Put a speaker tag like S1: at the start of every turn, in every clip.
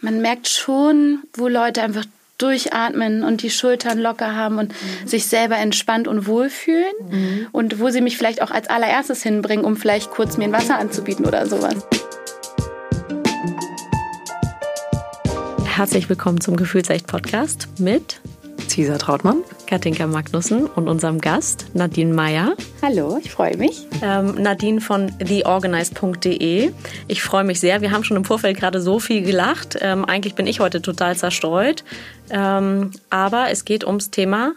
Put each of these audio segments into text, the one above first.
S1: man merkt schon, wo Leute einfach durchatmen und die Schultern locker haben und mhm. sich selber entspannt und wohlfühlen mhm. und wo sie mich vielleicht auch als allererstes hinbringen, um vielleicht kurz mir ein Wasser anzubieten oder sowas.
S2: Herzlich willkommen zum Gefühlsecht Podcast mit
S3: Cesar Trautmann,
S2: Katinka Magnussen und unserem Gast Nadine Meyer.
S1: Hallo, ich freue mich.
S2: Ähm, Nadine von theorganize.de. Ich freue mich sehr. Wir haben schon im Vorfeld gerade so viel gelacht. Ähm, eigentlich bin ich heute total zerstreut. Ähm, aber es geht ums Thema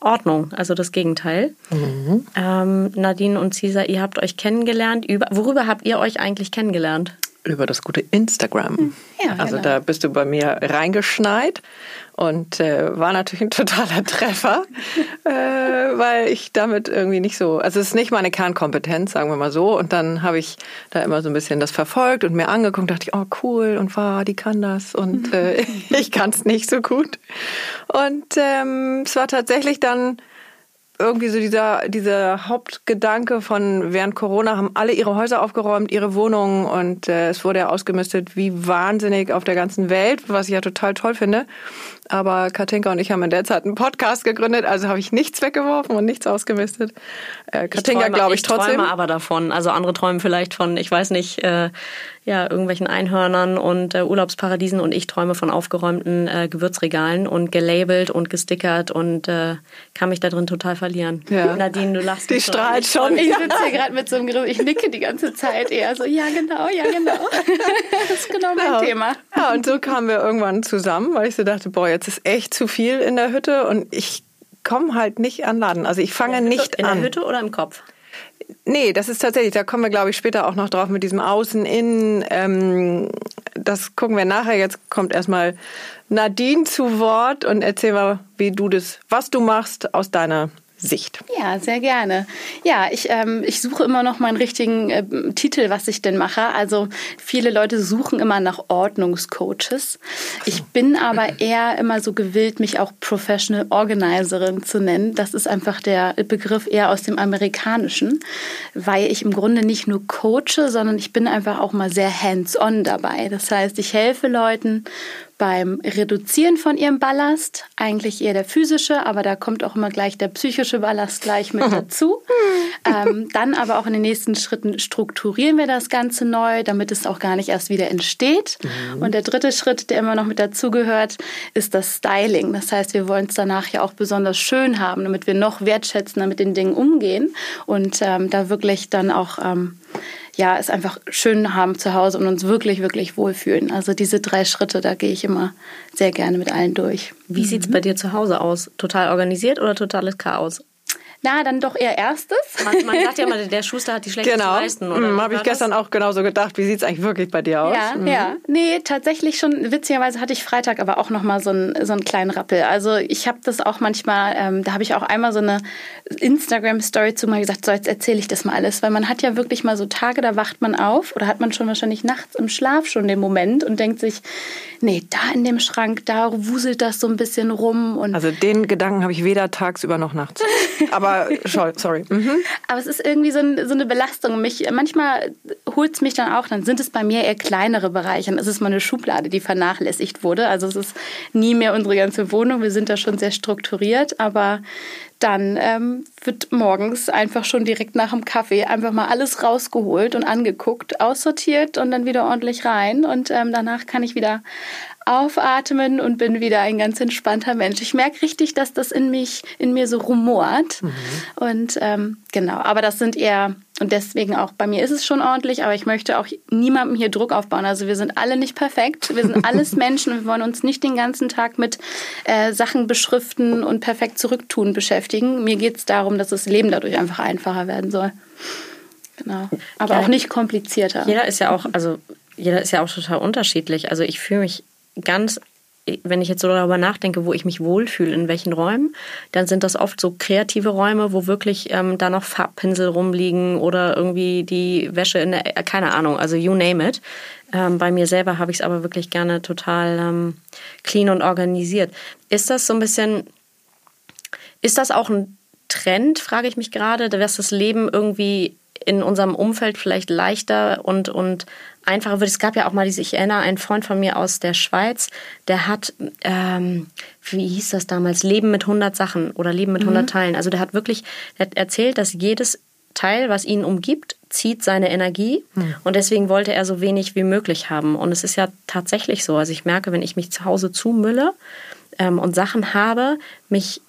S2: Ordnung, also das Gegenteil. Mhm. Ähm, Nadine und Cesar, ihr habt euch kennengelernt. Über, worüber habt ihr euch eigentlich kennengelernt?
S3: Über das gute Instagram. Hm, ja, also genau. da bist du bei mir reingeschneit und äh, war natürlich ein totaler Treffer, äh, weil ich damit irgendwie nicht so, also es ist nicht meine Kernkompetenz, sagen wir mal so. Und dann habe ich da immer so ein bisschen das verfolgt und mir angeguckt, dachte ich, oh cool und war, die kann das und äh, ich kann es nicht so gut. Und ähm, es war tatsächlich dann irgendwie so dieser, dieser Hauptgedanke von während Corona haben alle ihre Häuser aufgeräumt, ihre Wohnungen und äh, es wurde ja ausgemistet wie wahnsinnig auf der ganzen Welt, was ich ja total toll finde. Aber Katinka und ich haben in der Zeit einen Podcast gegründet, also habe ich nichts weggeworfen und nichts ausgemistet.
S2: Äh, Katinka glaube ich, trotzdem. Ich träume aber davon. Also andere träumen vielleicht von, ich weiß nicht, äh, ja, irgendwelchen Einhörnern und äh, Urlaubsparadiesen und ich träume von aufgeräumten äh, Gewürzregalen und gelabelt und gestickert und äh, kann mich da drin total verlieren.
S1: Ja. Nadine, du lachst
S3: Die strahlt schon.
S1: Ich sitze hier gerade mit so einem Griff, ich nicke die ganze Zeit eher so, ja genau, ja genau. das ist genau mein ja. Thema.
S3: Ja, und so kamen wir irgendwann zusammen, weil ich so dachte, boah, jetzt ist echt zu viel in der Hütte und ich komme halt nicht an Laden. Also ich fange nicht an.
S2: In der Hütte oder im Kopf?
S3: Nee, das ist tatsächlich, da kommen wir, glaube ich, später auch noch drauf mit diesem Außen, Innen. Ähm, das gucken wir nachher. Jetzt kommt erstmal Nadine zu Wort und erzähl mal, wie du das, was du machst aus deiner Sicht.
S1: Ja, sehr gerne. Ja, ich, ähm, ich suche immer noch meinen richtigen äh, Titel, was ich denn mache. Also viele Leute suchen immer nach Ordnungscoaches. Ich bin aber eher immer so gewillt, mich auch Professional Organizerin zu nennen. Das ist einfach der Begriff eher aus dem Amerikanischen, weil ich im Grunde nicht nur coache, sondern ich bin einfach auch mal sehr hands-on dabei. Das heißt, ich helfe Leuten beim Reduzieren von ihrem Ballast, eigentlich eher der physische, aber da kommt auch immer gleich der psychische Ballast gleich mit dazu. ähm, dann aber auch in den nächsten Schritten strukturieren wir das Ganze neu, damit es auch gar nicht erst wieder entsteht. Mhm. Und der dritte Schritt, der immer noch mit dazugehört, ist das Styling. Das heißt, wir wollen es danach ja auch besonders schön haben, damit wir noch wertschätzender mit den Dingen umgehen und ähm, da wirklich dann auch ähm, ja, es einfach schön haben zu Hause und uns wirklich, wirklich wohlfühlen. Also diese drei Schritte, da gehe ich immer sehr gerne mit allen durch.
S2: Wie mhm. sieht es bei dir zu Hause aus? Total organisiert oder totales Chaos?
S1: Na, dann doch eher erstes.
S2: Man, man sagt ja immer, der Schuster hat die schlechtesten genau. Leisten. Oder
S3: mhm, habe ich gestern auch genauso gedacht. Wie sieht es eigentlich wirklich bei dir aus?
S1: Ja, mhm. ja. Nee, tatsächlich schon, witzigerweise hatte ich Freitag aber auch nochmal so, einen, so einen kleinen Rappel. Also ich habe das auch manchmal, ähm, da habe ich auch einmal so eine Instagram-Story zu mal gesagt, so jetzt erzähle ich das mal alles. Weil man hat ja wirklich mal so Tage, da wacht man auf oder hat man schon wahrscheinlich nachts im Schlaf schon den Moment und denkt sich, nee, da in dem Schrank, da wuselt das so ein bisschen rum. Und
S3: also den Gedanken habe ich weder tagsüber noch nachts. Aber sorry. Mhm.
S1: Aber es ist irgendwie so, ein, so eine Belastung. Mich, manchmal holt es mich dann auch, dann sind es bei mir eher kleinere Bereiche. Dann ist es mal eine Schublade, die vernachlässigt wurde. Also es ist nie mehr unsere ganze Wohnung. Wir sind da schon sehr strukturiert, aber dann ähm, wird morgens einfach schon direkt nach dem Kaffee einfach mal alles rausgeholt und angeguckt, aussortiert und dann wieder ordentlich rein. Und ähm, danach kann ich wieder aufatmen und bin wieder ein ganz entspannter Mensch. Ich merke richtig, dass das in mich, in mir so rumort. Mhm. Und ähm, genau, aber das sind eher, und deswegen auch bei mir ist es schon ordentlich, aber ich möchte auch niemandem hier Druck aufbauen. Also wir sind alle nicht perfekt, wir sind alles Menschen und wir wollen uns nicht den ganzen Tag mit äh, Sachen beschriften und perfekt zurücktun beschäftigen. Mir geht es darum, dass das Leben dadurch einfach einfacher werden soll. Genau. Aber ja, auch nicht komplizierter.
S2: Jeder ist ja auch, also jeder ist ja auch total unterschiedlich. Also ich fühle mich ganz, wenn ich jetzt so darüber nachdenke, wo ich mich wohlfühle, in welchen Räumen, dann sind das oft so kreative Räume, wo wirklich ähm, da noch Farbpinsel rumliegen oder irgendwie die Wäsche in der, äh, keine Ahnung, also you name it. Ähm, bei mir selber habe ich es aber wirklich gerne total ähm, clean und organisiert. Ist das so ein bisschen, ist das auch ein Trend, frage ich mich gerade, dass das Leben irgendwie in unserem Umfeld vielleicht leichter und, und einfacher wird. Es gab ja auch mal diese, ich erinnere, ein Freund von mir aus der Schweiz, der hat, ähm, wie hieß das damals, Leben mit 100 Sachen oder Leben mit 100 mhm. Teilen. Also der hat wirklich der hat erzählt, dass jedes Teil, was ihn umgibt, zieht seine Energie mhm. und deswegen wollte er so wenig wie möglich haben. Und es ist ja tatsächlich so. Also ich merke, wenn ich mich zu Hause zumülle ähm, und Sachen habe, mich,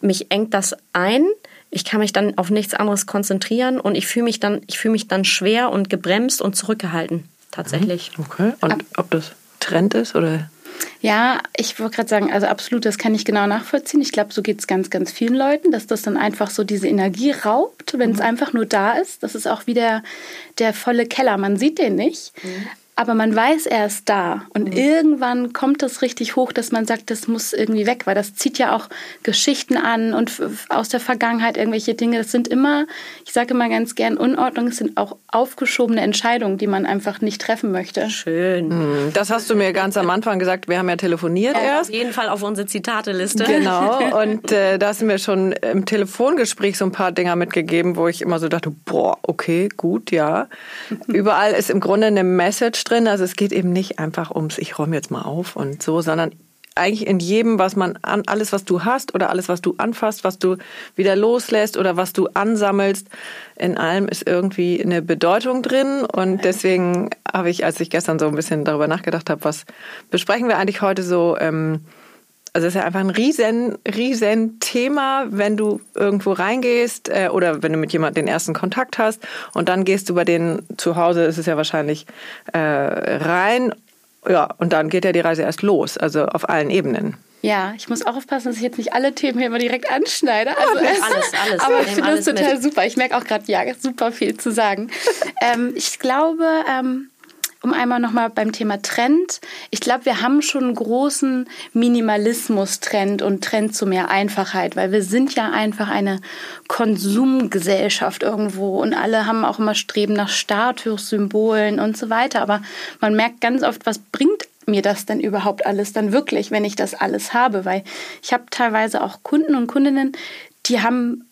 S2: mich engt das ein ich kann mich dann auf nichts anderes konzentrieren und ich fühle mich dann, ich fühle mich dann schwer und gebremst und zurückgehalten. Tatsächlich.
S3: Mhm. Okay. Und Ab ob das Trend ist oder?
S1: Ja, ich wollte gerade sagen, also absolut, das kann ich genau nachvollziehen. Ich glaube, so geht es ganz, ganz vielen Leuten, dass das dann einfach so diese Energie raubt, wenn es mhm. einfach nur da ist. Das ist auch wie der, der volle Keller. Man sieht den nicht, mhm aber man weiß, er ist da. Und mhm. irgendwann kommt das richtig hoch, dass man sagt, das muss irgendwie weg, weil das zieht ja auch Geschichten an und aus der Vergangenheit irgendwelche Dinge. Das sind immer, ich sage immer ganz gern, Unordnung sind auch aufgeschobene Entscheidungen, die man einfach nicht treffen möchte.
S2: Schön.
S3: Mhm. Das hast du mir ganz am Anfang gesagt. Wir haben ja telefoniert
S2: ja,
S3: erst.
S2: Auf jeden Fall auf unsere Zitateliste.
S3: Genau. Und äh, da hast du mir schon im Telefongespräch so ein paar Dinger mitgegeben, wo ich immer so dachte, boah, okay, gut, ja. Überall ist im Grunde eine Message drin. Also es geht eben nicht einfach ums, ich räume jetzt mal auf und so, sondern eigentlich in jedem, was man an, alles, was du hast oder alles, was du anfasst, was du wieder loslässt oder was du ansammelst, in allem ist irgendwie eine Bedeutung drin. Und deswegen habe ich, als ich gestern so ein bisschen darüber nachgedacht habe, was besprechen wir eigentlich heute so, ähm, also es ist ja einfach ein riesen, riesen Thema, wenn du irgendwo reingehst äh, oder wenn du mit jemandem den ersten Kontakt hast und dann gehst du bei denen zu Hause, ist es ja wahrscheinlich äh, rein. Ja, und dann geht ja die Reise erst los, also auf allen Ebenen.
S1: Ja, ich muss auch aufpassen, dass ich jetzt nicht alle Themen hier immer direkt anschneide. Also alles, alles. Aber ich finde das total mit. super. Ich merke auch gerade, ja, super viel zu sagen. ähm, ich glaube, ähm, um einmal nochmal beim Thema Trend. Ich glaube, wir haben schon einen großen Minimalismus-Trend und Trend zu mehr Einfachheit, weil wir sind ja einfach eine Konsumgesellschaft irgendwo und alle haben auch immer Streben nach Statussymbolen und so weiter. Aber man merkt ganz oft, was bringt mir das denn überhaupt alles dann wirklich, wenn ich das alles habe? Weil ich habe teilweise auch Kunden und Kundinnen, die haben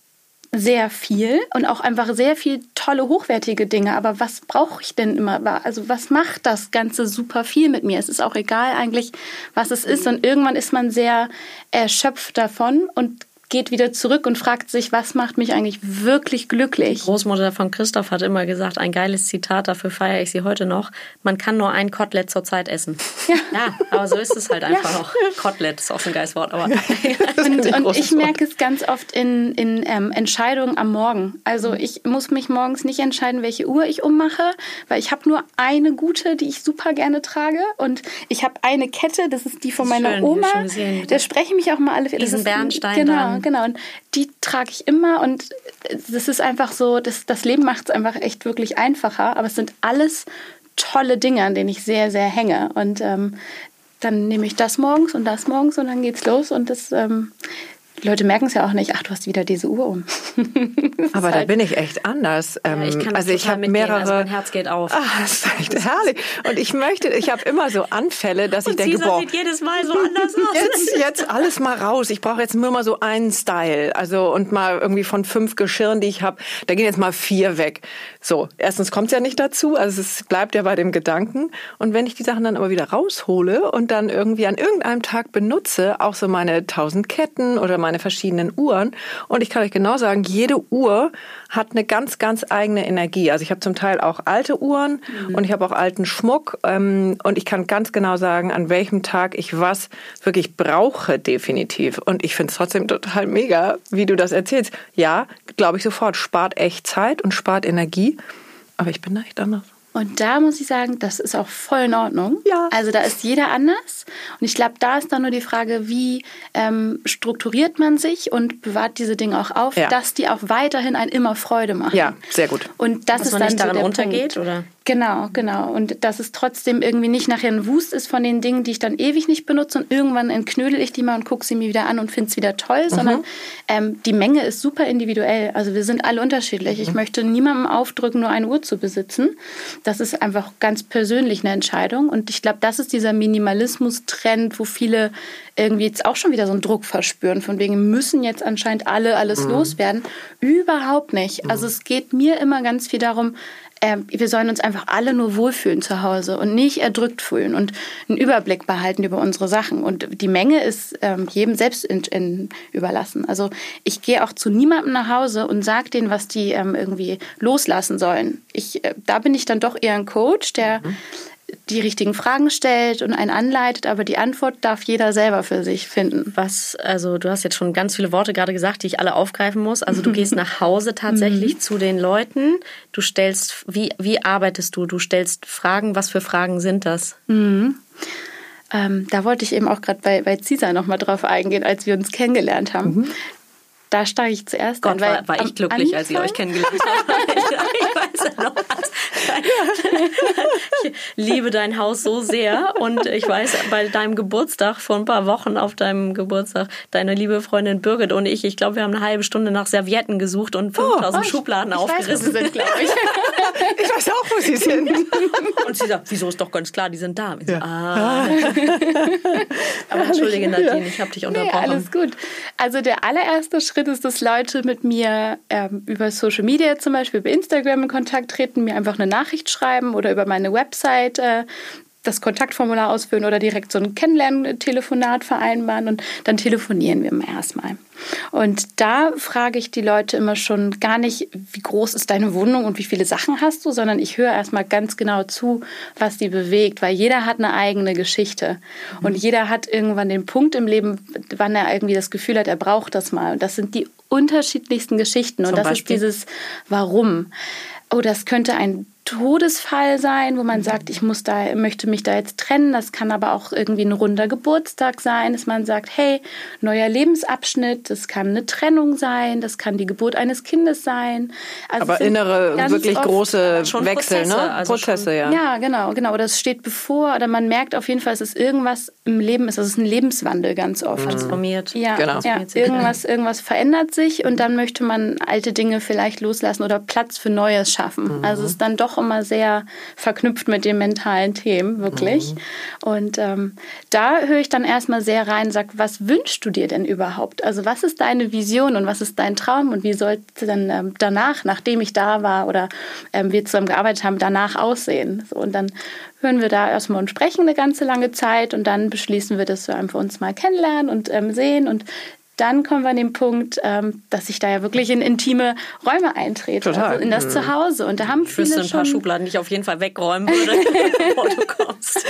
S1: sehr viel und auch einfach sehr viel tolle, hochwertige Dinge. Aber was brauche ich denn immer? Also was macht das Ganze super viel mit mir? Es ist auch egal eigentlich, was es ist. Und irgendwann ist man sehr erschöpft davon und geht wieder zurück und fragt sich, was macht mich eigentlich wirklich glücklich?
S2: Die Großmutter von Christoph hat immer gesagt, ein geiles Zitat, dafür feiere ich sie heute noch. Man kann nur ein Kotelett zur Zeit essen. Ja, ja aber so ist es halt einfach ja. noch. Kotelett ist auch ein geiles Wort, aber.
S1: und, und ich merke es ganz oft in, in ähm, Entscheidungen am Morgen. Also ich muss mich morgens nicht entscheiden, welche Uhr ich ummache, weil ich habe nur eine gute, die ich super gerne trage. Und ich habe eine Kette, das ist die von meiner Schön, Oma. Da sprechen mich auch mal alle.
S2: Diesen Bernstein.
S1: Genau. Dann genau. Und die trage ich immer und das ist einfach so, das, das Leben macht es einfach echt wirklich einfacher. Aber es sind alles tolle Dinge, an denen ich sehr, sehr hänge. Und ähm, dann nehme ich das morgens und das morgens und dann geht's los. Und das ähm, die Leute merken es ja auch nicht, ach, du hast wieder diese Uhr um.
S3: Aber da halt bin ich echt anders.
S2: Ja, ich kann also ich habe mehrere. Also mein Herz geht auf.
S3: Ach, das ist echt herrlich. Und ich möchte, ich habe immer so Anfälle, dass
S2: Und
S3: ich denke,
S2: boah, sieht jedes Mal so anders aus.
S3: Jetzt, jetzt alles mal raus. Ich brauche jetzt nur mal so einen Style. Also und mal irgendwie von fünf Geschirren, die ich habe, da gehen jetzt mal vier weg. So, erstens kommt es ja nicht dazu, also es bleibt ja bei dem Gedanken. Und wenn ich die Sachen dann aber wieder raushole und dann irgendwie an irgendeinem Tag benutze, auch so meine tausend Ketten oder meine meine verschiedenen Uhren. Und ich kann euch genau sagen, jede Uhr hat eine ganz, ganz eigene Energie. Also ich habe zum Teil auch alte Uhren mhm. und ich habe auch alten Schmuck. Ähm, und ich kann ganz genau sagen, an welchem Tag ich was wirklich brauche, definitiv. Und ich finde es trotzdem total mega, wie du das erzählst. Ja, glaube ich sofort, spart echt Zeit und spart Energie. Aber ich bin da echt anders.
S1: Und da muss ich sagen, das ist auch voll in Ordnung. Ja. Also da ist jeder anders. Und ich glaube, da ist dann nur die Frage, wie ähm, strukturiert man sich und bewahrt diese Dinge auch auf, ja. dass die auch weiterhin ein immer Freude machen.
S3: Ja, sehr gut.
S1: Und das
S2: dass
S1: ist
S2: man
S1: dann
S2: nicht
S1: so
S2: daran
S1: der
S2: untergeht,
S1: Punkt.
S2: oder?
S1: Genau, genau. Und dass es trotzdem irgendwie nicht nachher ein Wust ist von den Dingen, die ich dann ewig nicht benutze und irgendwann entknödel ich die mal und gucke sie mir wieder an und finde es wieder toll, mhm. sondern ähm, die Menge ist super individuell. Also wir sind alle unterschiedlich. Mhm. Ich möchte niemandem aufdrücken, nur eine Uhr zu besitzen. Das ist einfach ganz persönlich eine Entscheidung. Und ich glaube, das ist dieser Minimalismus-Trend, wo viele irgendwie jetzt auch schon wieder so einen Druck verspüren, von wegen müssen jetzt anscheinend alle alles mhm. loswerden. Überhaupt nicht. Also es geht mir immer ganz viel darum, äh, wir sollen uns einfach alle nur wohlfühlen zu Hause und nicht erdrückt fühlen und einen Überblick behalten über unsere Sachen. Und die Menge ist ähm, jedem selbst in, in überlassen. Also ich gehe auch zu niemandem nach Hause und sage denen, was die ähm, irgendwie loslassen sollen. Ich, äh, da bin ich dann doch eher ein Coach, der mhm die richtigen Fragen stellt und einen anleitet, aber die Antwort darf jeder selber für sich finden.
S2: Was, also du hast jetzt schon ganz viele Worte gerade gesagt, die ich alle aufgreifen muss. Also du gehst nach Hause tatsächlich mhm. zu den Leuten. Du stellst, wie, wie arbeitest du? Du stellst Fragen. Was für Fragen sind das?
S1: Mhm. Ähm, da wollte ich eben auch gerade bei, bei Cesar nochmal drauf eingehen, als wir uns kennengelernt haben. Mhm. Da steige ich zuerst
S2: Gott, an. War, war ich glücklich, Anfang? als ich euch kennengelernt habe. ich weiß ja noch. Ich liebe dein Haus so sehr und ich weiß, bei deinem Geburtstag vor ein paar Wochen auf deinem Geburtstag, deine liebe Freundin Birgit und ich, ich glaube, wir haben eine halbe Stunde nach Servietten gesucht und 5000 oh, Schubladen ich aufgerissen. Weiß, wo sie sind, glaube ich.
S3: ich weiß auch, wo sie sind.
S2: Und sie sagt, wieso ist doch ganz klar, die sind da. Ja. So, ah. Aber entschuldige Nadine, ich habe dich unterbrochen.
S1: Nee, alles gut. Also der allererste Schritt ist, dass Leute mit mir ähm, über Social Media zum Beispiel, über Instagram in Kontakt treten, mir einfach eine Nachricht schreiben oder über meine Website äh, das Kontaktformular ausfüllen oder direkt so ein Kennenlerntelefonat vereinbaren und dann telefonieren wir erstmal. Und da frage ich die Leute immer schon gar nicht, wie groß ist deine Wohnung und wie viele Sachen hast du, sondern ich höre erstmal ganz genau zu, was die bewegt, weil jeder hat eine eigene Geschichte mhm. und jeder hat irgendwann den Punkt im Leben, wann er irgendwie das Gefühl hat, er braucht das mal. Und das sind die unterschiedlichsten Geschichten und Zum das Beispiel? ist dieses Warum. Oh, das könnte ein Todesfall sein, wo man sagt, ich muss da, möchte mich da jetzt trennen. Das kann aber auch irgendwie ein runder Geburtstag sein, dass man sagt, hey, neuer Lebensabschnitt. Das kann eine Trennung sein, das kann die Geburt eines Kindes sein.
S3: Also aber innere, wirklich große Wechsel,
S2: Prozesse,
S3: ne?
S2: Also Prozesse, schon,
S1: ja. Ja, genau, genau. Oder es steht bevor, oder man merkt auf jeden Fall, dass es irgendwas im Leben ist. Das ist ein Lebenswandel ganz oft.
S2: Transformiert.
S1: Ja, genau. ja irgendwas, irgendwas verändert sich und dann möchte man alte Dinge vielleicht loslassen oder Platz für Neues schaffen. Mhm. Also es ist dann doch immer sehr verknüpft mit den mentalen Themen, wirklich. Mhm. Und ähm, da höre ich dann erstmal sehr rein, sag, was wünschst du dir denn überhaupt? Also was ist deine Vision und was ist dein Traum und wie sollte dann ähm, danach, nachdem ich da war oder ähm, wir zusammen gearbeitet haben, danach aussehen? So, und dann hören wir da erstmal und sprechen eine ganze lange Zeit und dann beschließen wir, dass wir einfach uns mal kennenlernen und ähm, sehen und dann kommen wir an den Punkt, ähm, dass ich da ja wirklich in intime Räume eintrete, Total. Also in das mhm. Zuhause. Und da haben viele
S2: ich
S1: ein
S2: paar Schubladen, die ich auf jeden Fall wegräumen würde, bevor du kommst.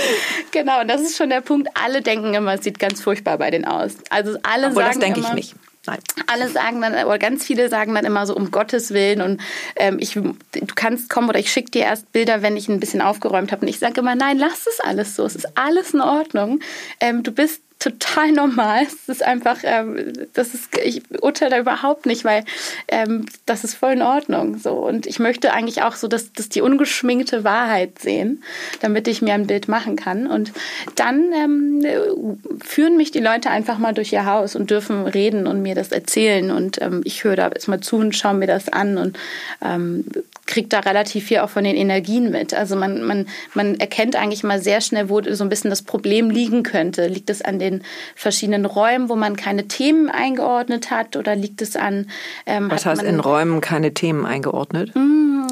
S1: Genau, und das ist schon der Punkt. Alle denken immer, es sieht ganz furchtbar bei denen aus. Also alle
S3: Obwohl,
S1: sagen
S3: das denke
S1: ich
S3: nicht. Nein.
S1: Alle sagen dann, oder ganz viele sagen dann immer so, um Gottes Willen und ähm, ich, du kannst kommen oder ich schicke dir erst Bilder, wenn ich ein bisschen aufgeräumt habe. Und ich sage immer, nein, lass es alles so. Es ist alles in Ordnung. Ähm, du bist total normal. Es ist einfach, ähm, das ist, ich urteile da überhaupt nicht, weil ähm, das ist voll in Ordnung. So. Und ich möchte eigentlich auch so, dass, dass die ungeschminkte Wahrheit sehen, damit ich mir ein Bild machen kann. Und dann ähm, führen mich die Leute einfach mal durch ihr Haus und dürfen reden und mir das erzählen. Und ähm, ich höre da erstmal zu und schaue mir das an und ähm, kriegt da relativ viel auch von den Energien mit. Also man, man, man erkennt eigentlich mal sehr schnell, wo so ein bisschen das Problem liegen könnte. Liegt es an den verschiedenen Räumen, wo man keine Themen eingeordnet hat oder liegt es an...
S3: Ähm, Was heißt in Räumen keine Themen eingeordnet?
S1: Hm,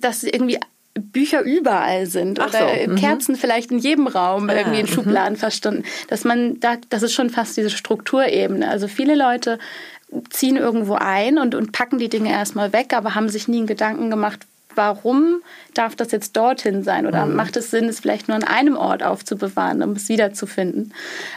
S1: dass irgendwie Bücher überall sind Ach oder so, mhm. Kerzen vielleicht in jedem Raum ah, irgendwie in mhm. Schubladen mhm. verstanden. Dass man da, das ist schon fast diese Strukturebene. Also viele Leute ziehen irgendwo ein und, und packen die Dinge erstmal weg, aber haben sich nie einen Gedanken gemacht, warum darf das jetzt dorthin sein? Oder mhm. macht es Sinn, es vielleicht nur an einem Ort aufzubewahren, um es wiederzufinden?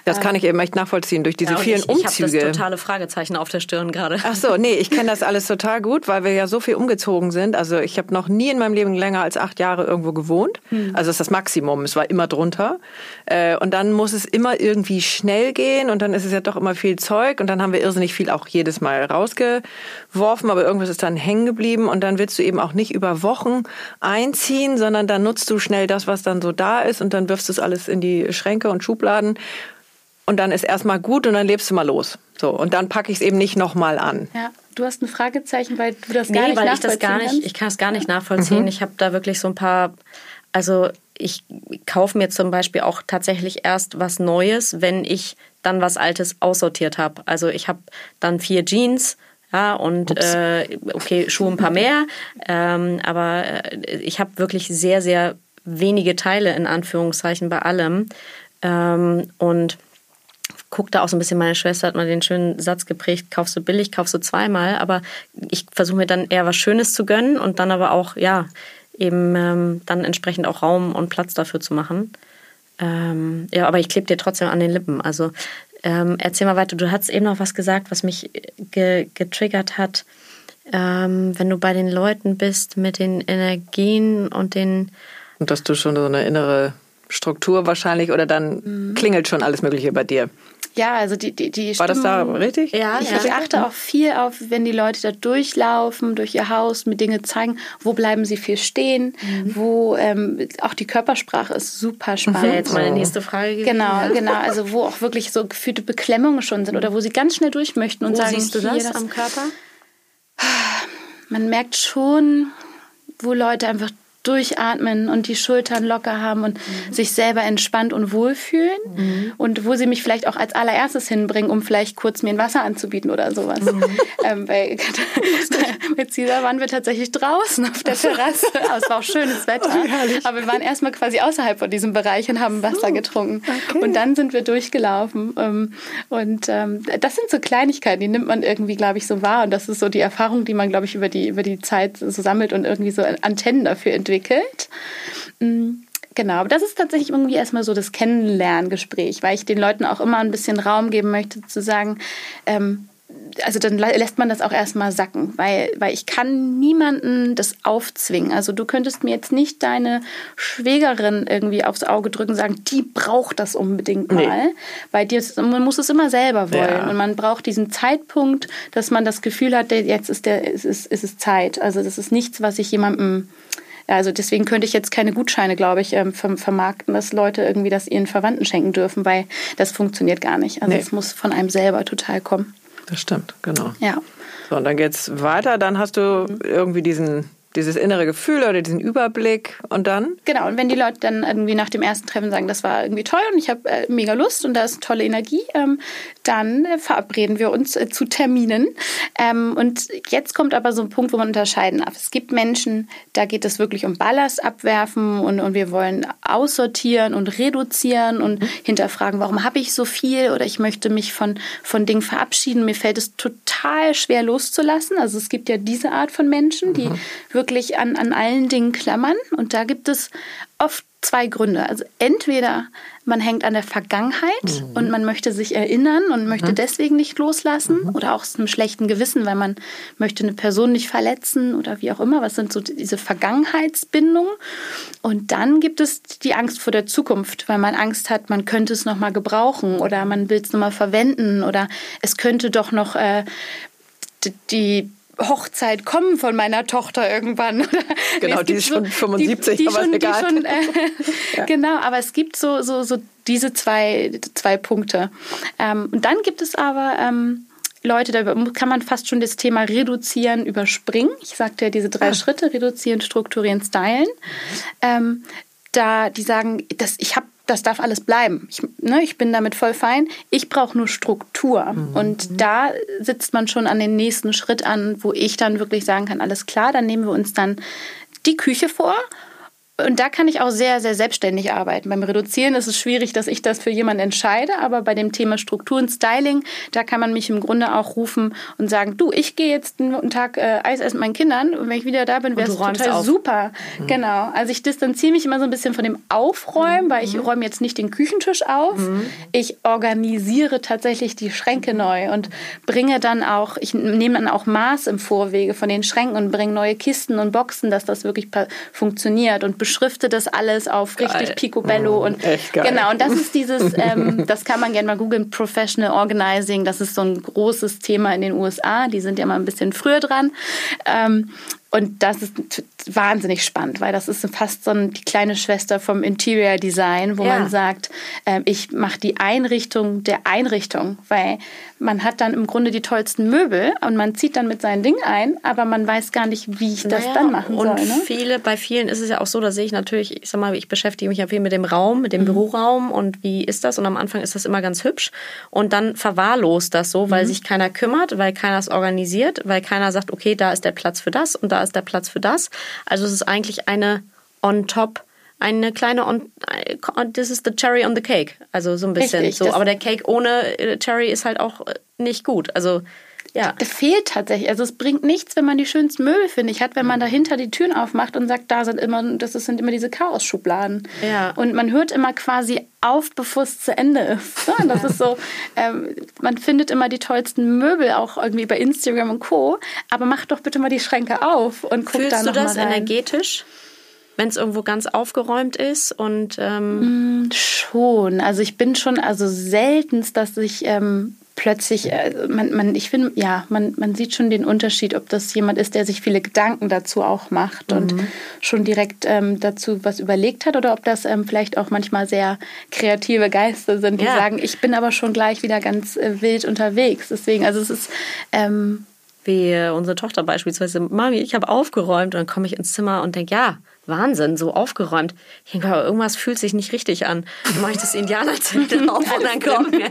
S3: Das kann ich eben echt nachvollziehen durch diese ja, vielen ich, Umzüge.
S2: Ich habe das totale Fragezeichen auf der Stirn gerade.
S3: Ach so, nee, ich kenne das alles total gut, weil wir ja so viel umgezogen sind. Also ich habe noch nie in meinem Leben länger als acht Jahre irgendwo gewohnt. Mhm. Also das ist das Maximum. Es war immer drunter. Äh, und dann muss es immer irgendwie schnell gehen und dann ist es ja doch immer viel Zeug und dann haben wir irrsinnig viel auch jedes Mal rausgeworfen, aber irgendwas ist dann hängen geblieben und dann willst du eben auch nicht über Wochen ein einziehen, sondern dann nutzt du schnell das, was dann so da ist und dann wirfst du es alles in die Schränke und Schubladen und dann ist erstmal gut und dann lebst du mal los. So und dann packe ich es eben nicht nochmal an.
S1: Ja, du hast ein Fragezeichen, weil du das gar
S2: nee,
S1: nicht
S2: weil ich das gar nicht, ich kann es gar nicht nachvollziehen. Mhm. Ich habe da wirklich so ein paar, also ich kaufe mir zum Beispiel auch tatsächlich erst was Neues, wenn ich dann was Altes aussortiert habe. Also ich habe dann vier Jeans, Ja, und äh, okay, Schuhe ein paar mehr, ähm, aber äh, ich habe wirklich sehr, sehr wenige Teile in Anführungszeichen bei allem. Ähm, und gucke da auch so ein bisschen, meine Schwester hat mal den schönen Satz geprägt, kaufst du billig, kaufst du zweimal, aber ich versuche mir dann eher was Schönes zu gönnen und dann aber auch, ja, eben ähm, dann entsprechend auch Raum und Platz dafür zu machen. Ähm, ja, aber ich klebe dir trotzdem an den Lippen. Also ähm, erzähl mal weiter. Du hast eben noch was gesagt, was mich ge getriggert hat. Ähm, wenn du bei den Leuten bist mit den Energien und den.
S3: Und dass du schon so eine innere Struktur wahrscheinlich oder dann mhm. klingelt schon alles Mögliche bei dir.
S1: Ja, also die, die, die
S3: War das da richtig?
S1: Ja, ich, ja. ich achte auch viel auf, wenn die Leute da durchlaufen, durch ihr Haus, mir Dinge zeigen, wo bleiben sie viel stehen, mhm. wo ähm, auch die Körpersprache ist super spannend. Das wäre
S2: jetzt meine nächste Frage
S1: gewesen. Genau, genau. Also wo auch wirklich so gefühlte Beklemmungen schon sind oder wo sie ganz schnell durch möchten und
S2: wo
S1: sagen,
S2: siehst du das, das am Körper?
S1: Man merkt schon, wo Leute einfach durchatmen und die Schultern locker haben und mhm. sich selber entspannt und wohlfühlen mhm. und wo sie mich vielleicht auch als allererstes hinbringen, um vielleicht kurz mir ein Wasser anzubieten oder sowas. Mhm. Ähm, bei, mit Caesar waren wir tatsächlich draußen auf der Terrasse. es war auch schönes Wetter, oh, aber wir waren erstmal quasi außerhalb von diesem Bereich und haben Wasser getrunken. Okay. Und dann sind wir durchgelaufen. Ähm, und ähm, das sind so Kleinigkeiten, die nimmt man irgendwie, glaube ich, so wahr. Und das ist so die Erfahrung, die man, glaube ich, über die, über die Zeit so sammelt und irgendwie so Antennen dafür entwickelt entwickelt. Mm, genau, aber das ist tatsächlich irgendwie erstmal so das Kennenlerngespräch, weil ich den Leuten auch immer ein bisschen Raum geben möchte, zu sagen, ähm, also dann lässt man das auch erstmal sacken, weil, weil ich kann niemanden das aufzwingen. Also du könntest mir jetzt nicht deine Schwägerin irgendwie aufs Auge drücken und sagen, die braucht das unbedingt mal, nee. weil dir, man muss es immer selber wollen ja. und man braucht diesen Zeitpunkt, dass man das Gefühl hat, jetzt ist der, ist, ist, ist es Zeit. Also das ist nichts, was ich jemandem also deswegen könnte ich jetzt keine Gutscheine, glaube ich, ähm, vermarkten, dass Leute irgendwie das ihren Verwandten schenken dürfen, weil das funktioniert gar nicht. Also es muss von einem selber total kommen.
S3: Das stimmt, genau.
S1: Ja.
S3: So, und dann geht's weiter. Dann hast du mhm. irgendwie diesen dieses innere Gefühl oder diesen Überblick und dann?
S1: Genau, und wenn die Leute dann irgendwie nach dem ersten Treffen sagen, das war irgendwie toll und ich habe äh, mega Lust und da ist tolle Energie, ähm, dann äh, verabreden wir uns äh, zu Terminen. Ähm, und jetzt kommt aber so ein Punkt, wo man unterscheiden darf. Es gibt Menschen, da geht es wirklich um Ballast abwerfen und, und wir wollen aussortieren und reduzieren und mhm. hinterfragen, warum habe ich so viel oder ich möchte mich von, von Dingen verabschieden. Mir fällt es total schwer loszulassen. Also es gibt ja diese Art von Menschen, die mhm wirklich an, an allen Dingen klammern. Und da gibt es oft zwei Gründe. Also entweder man hängt an der Vergangenheit mhm. und man möchte sich erinnern und möchte mhm. deswegen nicht loslassen mhm. oder auch aus einem schlechten Gewissen, weil man möchte eine Person nicht verletzen oder wie auch immer. Was sind so diese Vergangenheitsbindungen? Und dann gibt es die Angst vor der Zukunft, weil man Angst hat, man könnte es nochmal gebrauchen oder man will es nochmal verwenden oder es könnte doch noch äh, die Hochzeit kommen von meiner Tochter irgendwann.
S3: Genau, die ist schon so, 75, die, die aber schon, egal. Schon, äh,
S1: ja. Genau, aber es gibt so, so, so diese zwei, zwei Punkte. Ähm, und dann gibt es aber ähm, Leute, da kann man fast schon das Thema reduzieren, überspringen. Ich sagte ja diese drei ah. Schritte, reduzieren, strukturieren, stylen. Ähm, da die sagen, dass ich habe das darf alles bleiben. Ich, ne, ich bin damit voll fein. Ich brauche nur Struktur. Mhm. Und da sitzt man schon an den nächsten Schritt an, wo ich dann wirklich sagen kann, alles klar, dann nehmen wir uns dann die Küche vor und da kann ich auch sehr, sehr selbstständig arbeiten. Beim Reduzieren ist es schwierig, dass ich das für jemanden entscheide, aber bei dem Thema Struktur und Styling, da kann man mich im Grunde auch rufen und sagen, du, ich gehe jetzt einen Tag äh, Eis essen mit meinen Kindern und wenn ich wieder da bin, wäre es total auf. super. Mhm. Genau. Also ich distanziere mich immer so ein bisschen von dem Aufräumen, mhm. weil ich räume jetzt nicht den Küchentisch auf. Mhm. Ich organisiere tatsächlich die Schränke neu und bringe dann auch, ich nehme dann auch Maß im Vorwege von den Schränken und bringe neue Kisten und Boxen, dass das wirklich funktioniert und beschrifte das alles auf geil. richtig Picobello.
S3: Mhm,
S1: und
S3: echt geil.
S1: genau, und das ist dieses, ähm, das kann man gerne mal googeln, Professional Organizing. Das ist so ein großes Thema in den USA. Die sind ja mal ein bisschen früher dran. Ähm, und das ist wahnsinnig spannend, weil das ist fast so die kleine Schwester vom Interior Design, wo ja. man sagt, äh, ich mache die Einrichtung der Einrichtung, weil man hat dann im Grunde die tollsten Möbel und man zieht dann mit seinen Dingen ein, aber man weiß gar nicht, wie ich das naja, dann machen
S2: und
S1: soll. Ne?
S2: viele, bei vielen ist es ja auch so, da sehe ich natürlich, ich sag mal, ich beschäftige mich ja viel mit dem Raum, mit dem mhm. Büroraum und wie ist das? Und am Anfang ist das immer ganz hübsch und dann verwahrlost das so, weil mhm. sich keiner kümmert, weil keiner es organisiert, weil keiner sagt, okay, da ist der Platz für das und da ist der Platz für das. Also es ist eigentlich eine on top eine kleine on, this is the cherry on the cake, also so ein bisschen Richtig, so. Aber der Cake ohne äh, Cherry ist halt auch äh, nicht gut. Also ja.
S1: Fehlt tatsächlich. Also es bringt nichts, wenn man die schönsten Möbel, finde ich, hat, wenn man dahinter die Türen aufmacht und sagt, da sind immer, das sind immer diese Chaos-Schubladen. Ja. Und man hört immer quasi auf, bevor es zu Ende ist. Ja, das ist so, ähm, man findet immer die tollsten Möbel auch irgendwie bei Instagram und Co. Aber mach doch bitte mal die Schränke auf und guck Fühlst da noch
S2: du das
S1: mal rein.
S2: energetisch? wenn es irgendwo ganz aufgeräumt ist und ähm
S1: mm, schon. Also ich bin schon also seltenst, dass ich ähm, plötzlich, äh, man, man, ich finde, ja, man, man sieht schon den Unterschied, ob das jemand ist, der sich viele Gedanken dazu auch macht mhm. und schon direkt ähm, dazu was überlegt hat oder ob das ähm, vielleicht auch manchmal sehr kreative Geister sind, die ja. sagen, ich bin aber schon gleich wieder ganz äh, wild unterwegs. Deswegen, also es ist ähm,
S2: wie unsere Tochter beispielsweise, Mami, ich habe aufgeräumt und dann komme ich ins Zimmer und denke, ja, Wahnsinn, so aufgeräumt. Ich denke, aber irgendwas fühlt sich nicht richtig an. Dann mache ich das Indianerzelt auf und dann kommt mir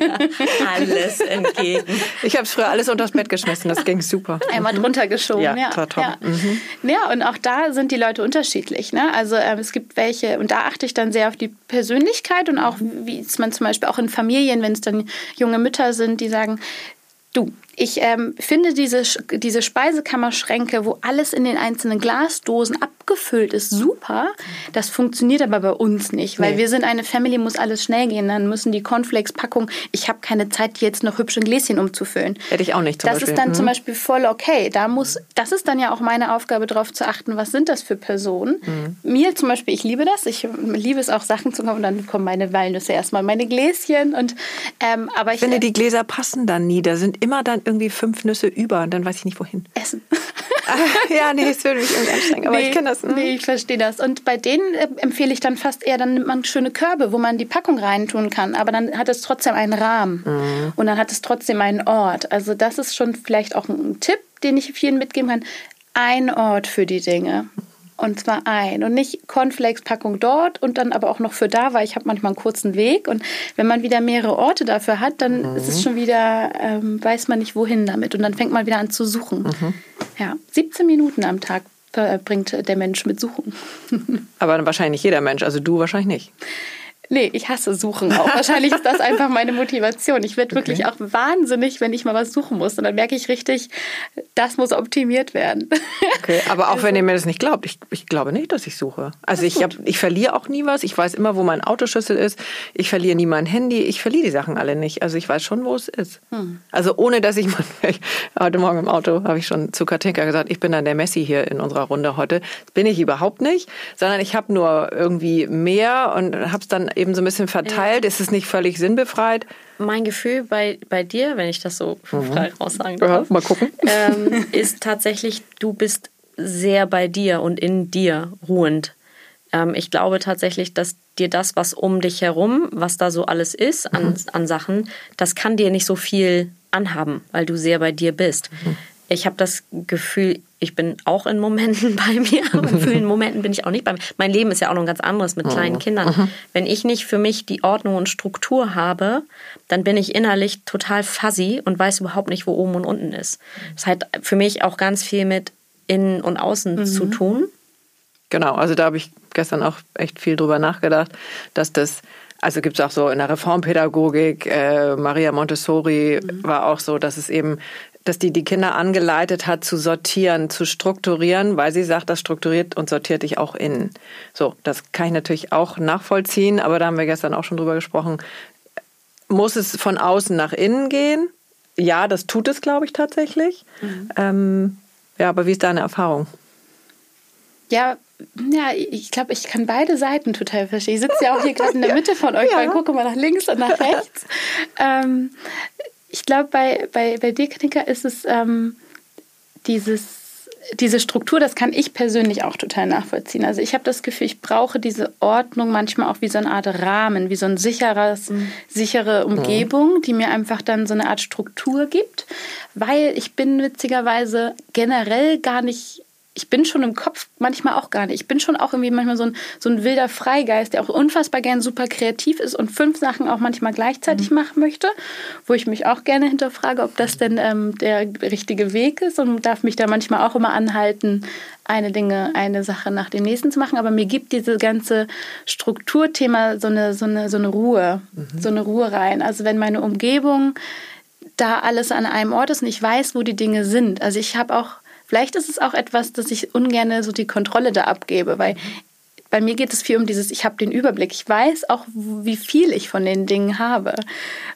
S2: alles entgegen.
S3: Ich habe es früher alles unter das Bett geschmissen, das ging super.
S1: Einmal drunter geschoben, ja. Ja, top. Ja. Mhm. ja, und auch da sind die Leute unterschiedlich. Ne? Also ähm, es gibt welche, und da achte ich dann sehr auf die Persönlichkeit und auch, wie es man zum Beispiel auch in Familien, wenn es dann junge Mütter sind, die sagen, du, ich ähm, finde diese, diese Speisekammerschränke, wo alles in den einzelnen Glasdosen abgefüllt ist, super. Das funktioniert aber bei uns nicht, weil nee. wir sind eine Family, muss alles schnell gehen. Dann müssen die Cornflakes-Packung, ich habe keine Zeit, jetzt noch hübsche Gläschen umzufüllen.
S3: Hätte ich auch nicht
S1: zum Das Beispiel. ist dann mhm. zum Beispiel voll okay. Da muss, das ist dann ja auch meine Aufgabe, darauf zu achten, was sind das für Personen. Mhm. Mir zum Beispiel, ich liebe das. Ich liebe es auch, Sachen zu kommen und dann kommen meine Walnüsse erstmal, meine Gläschen. Und, ähm, aber
S3: ich, ich finde, die Gläser passen dann nie. Da sind immer dann irgendwie fünf Nüsse über und dann weiß ich nicht wohin.
S1: Essen.
S3: ja, nee, es würde mich irgendwie anstrengen, aber nee, ich kenne das.
S1: Ne? Nee, ich verstehe das. Und bei denen äh, empfehle ich dann fast eher, dann nimmt man schöne Körbe, wo man die Packung reintun kann, aber dann hat es trotzdem einen Rahmen mhm. und dann hat es trotzdem einen Ort. Also das ist schon vielleicht auch ein Tipp, den ich vielen mitgeben kann. Ein Ort für die Dinge. Und zwar ein und nicht Cornflakes-Packung dort und dann aber auch noch für da, weil ich habe manchmal einen kurzen Weg. Und wenn man wieder mehrere Orte dafür hat, dann mhm. ist es schon wieder, ähm, weiß man nicht wohin damit. Und dann fängt man wieder an zu suchen. Mhm. Ja, 17 Minuten am Tag verbringt der Mensch mit Suchen.
S3: aber wahrscheinlich jeder Mensch, also du wahrscheinlich nicht.
S1: Nee, ich hasse Suchen auch. Wahrscheinlich ist das einfach meine Motivation. Ich werde wirklich okay. auch wahnsinnig, wenn ich mal was suchen muss. Und dann merke ich richtig, das muss optimiert werden.
S3: Okay, aber auch also, wenn ihr mir das nicht glaubt, ich, ich glaube nicht, dass ich suche. Also ich, hab, ich verliere auch nie was. Ich weiß immer, wo mein Autoschlüssel ist. Ich verliere nie mein Handy. Ich verliere die Sachen alle nicht. Also ich weiß schon, wo es ist. Hm. Also ohne, dass ich mal, heute Morgen im Auto habe ich schon zu Katinka gesagt, ich bin dann der Messi hier in unserer Runde heute. Das bin ich überhaupt nicht, sondern ich habe nur irgendwie mehr und habe es dann eben so ein bisschen verteilt? Ja. Ist es nicht völlig sinnbefreit?
S2: Mein Gefühl bei, bei dir, wenn ich das so mhm. frei raussagen darf,
S3: ja, mal gucken.
S2: Ähm, ist tatsächlich, du bist sehr bei dir und in dir ruhend. Ähm, ich glaube tatsächlich, dass dir das, was um dich herum, was da so alles ist an, mhm. an Sachen, das kann dir nicht so viel anhaben, weil du sehr bei dir bist. Mhm. Ich habe das Gefühl, ich bin auch in Momenten bei mir, aber in vielen Momenten bin ich auch nicht bei mir. Mein Leben ist ja auch noch ein ganz anderes mit kleinen mhm. Kindern. Wenn ich nicht für mich die Ordnung und Struktur habe, dann bin ich innerlich total fuzzy und weiß überhaupt nicht, wo oben und unten ist. Das hat für mich auch ganz viel mit Innen und Außen mhm. zu tun.
S3: Genau, also da habe ich gestern auch echt viel drüber nachgedacht, dass das also gibt es auch so in der Reformpädagogik, äh, Maria Montessori mhm. war auch so, dass es eben dass die die Kinder angeleitet hat, zu sortieren, zu strukturieren, weil sie sagt, das strukturiert und sortiert dich auch innen. So, das kann ich natürlich auch nachvollziehen, aber da haben wir gestern auch schon drüber gesprochen. Muss es von außen nach innen gehen? Ja, das tut es, glaube ich, tatsächlich. Mhm. Ähm, ja, aber wie ist deine Erfahrung?
S1: Ja, ja, ich glaube, ich kann beide Seiten total verstehen. Ich sitze ja auch hier gerade in der Mitte von euch, ja. weil gucke mal nach links und nach rechts. ähm, ich glaube, bei, bei, bei Dekniker ist es ähm, dieses diese Struktur, das kann ich persönlich auch total nachvollziehen. Also ich habe das Gefühl, ich brauche diese Ordnung manchmal auch wie so eine Art Rahmen, wie so eine sicheres, mhm. sichere Umgebung, die mir einfach dann so eine Art Struktur gibt, weil ich bin witzigerweise generell gar nicht ich bin schon im Kopf manchmal auch gar nicht. Ich bin schon auch irgendwie manchmal so ein, so ein wilder Freigeist, der auch unfassbar gern super kreativ ist und fünf Sachen auch manchmal gleichzeitig mhm. machen möchte, wo ich mich auch gerne hinterfrage, ob das denn ähm, der richtige Weg ist und darf mich da manchmal auch immer anhalten, eine Dinge, eine Sache nach dem nächsten zu machen. Aber mir gibt dieses ganze Strukturthema so eine, so eine, so eine Ruhe, mhm. so eine Ruhe rein. Also wenn meine Umgebung da alles an einem Ort ist und ich weiß, wo die Dinge sind. Also ich habe auch Vielleicht ist es auch etwas, dass ich ungern so die Kontrolle da abgebe, weil bei mir geht es viel um dieses, ich habe den Überblick. Ich weiß auch, wie viel ich von den Dingen habe.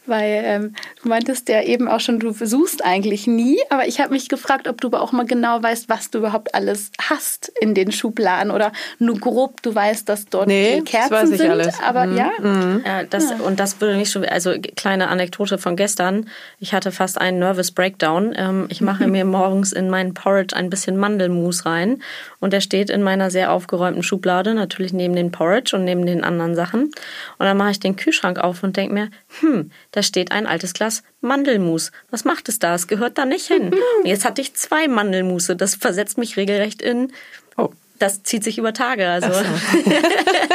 S1: Weil ähm, du meintest ja eben auch schon, du suchst eigentlich nie, aber ich habe mich gefragt, ob du aber auch mal genau weißt, was du überhaupt alles hast in den Schubladen oder nur grob du weißt, dass dort nee, die Kerzen das weiß ich sind. Alles. Aber mhm. ja.
S2: Mhm. ja, das, ja. Und das würde mich schon, also kleine Anekdote von gestern. Ich hatte fast einen Nervous Breakdown. Ähm, ich mache mir morgens in meinen Porridge ein bisschen Mandelmus rein und der steht in meiner sehr aufgeräumten Schublade natürlich neben den Porridge und neben den anderen Sachen. Und dann mache ich den Kühlschrank auf und denke mir, hm, da steht ein altes Glas Mandelmus. Was macht es da? Es gehört da nicht hin. Und jetzt hatte ich zwei Mandelmusse. Das versetzt mich regelrecht in. Oh. Das zieht sich über Tage. Also. So.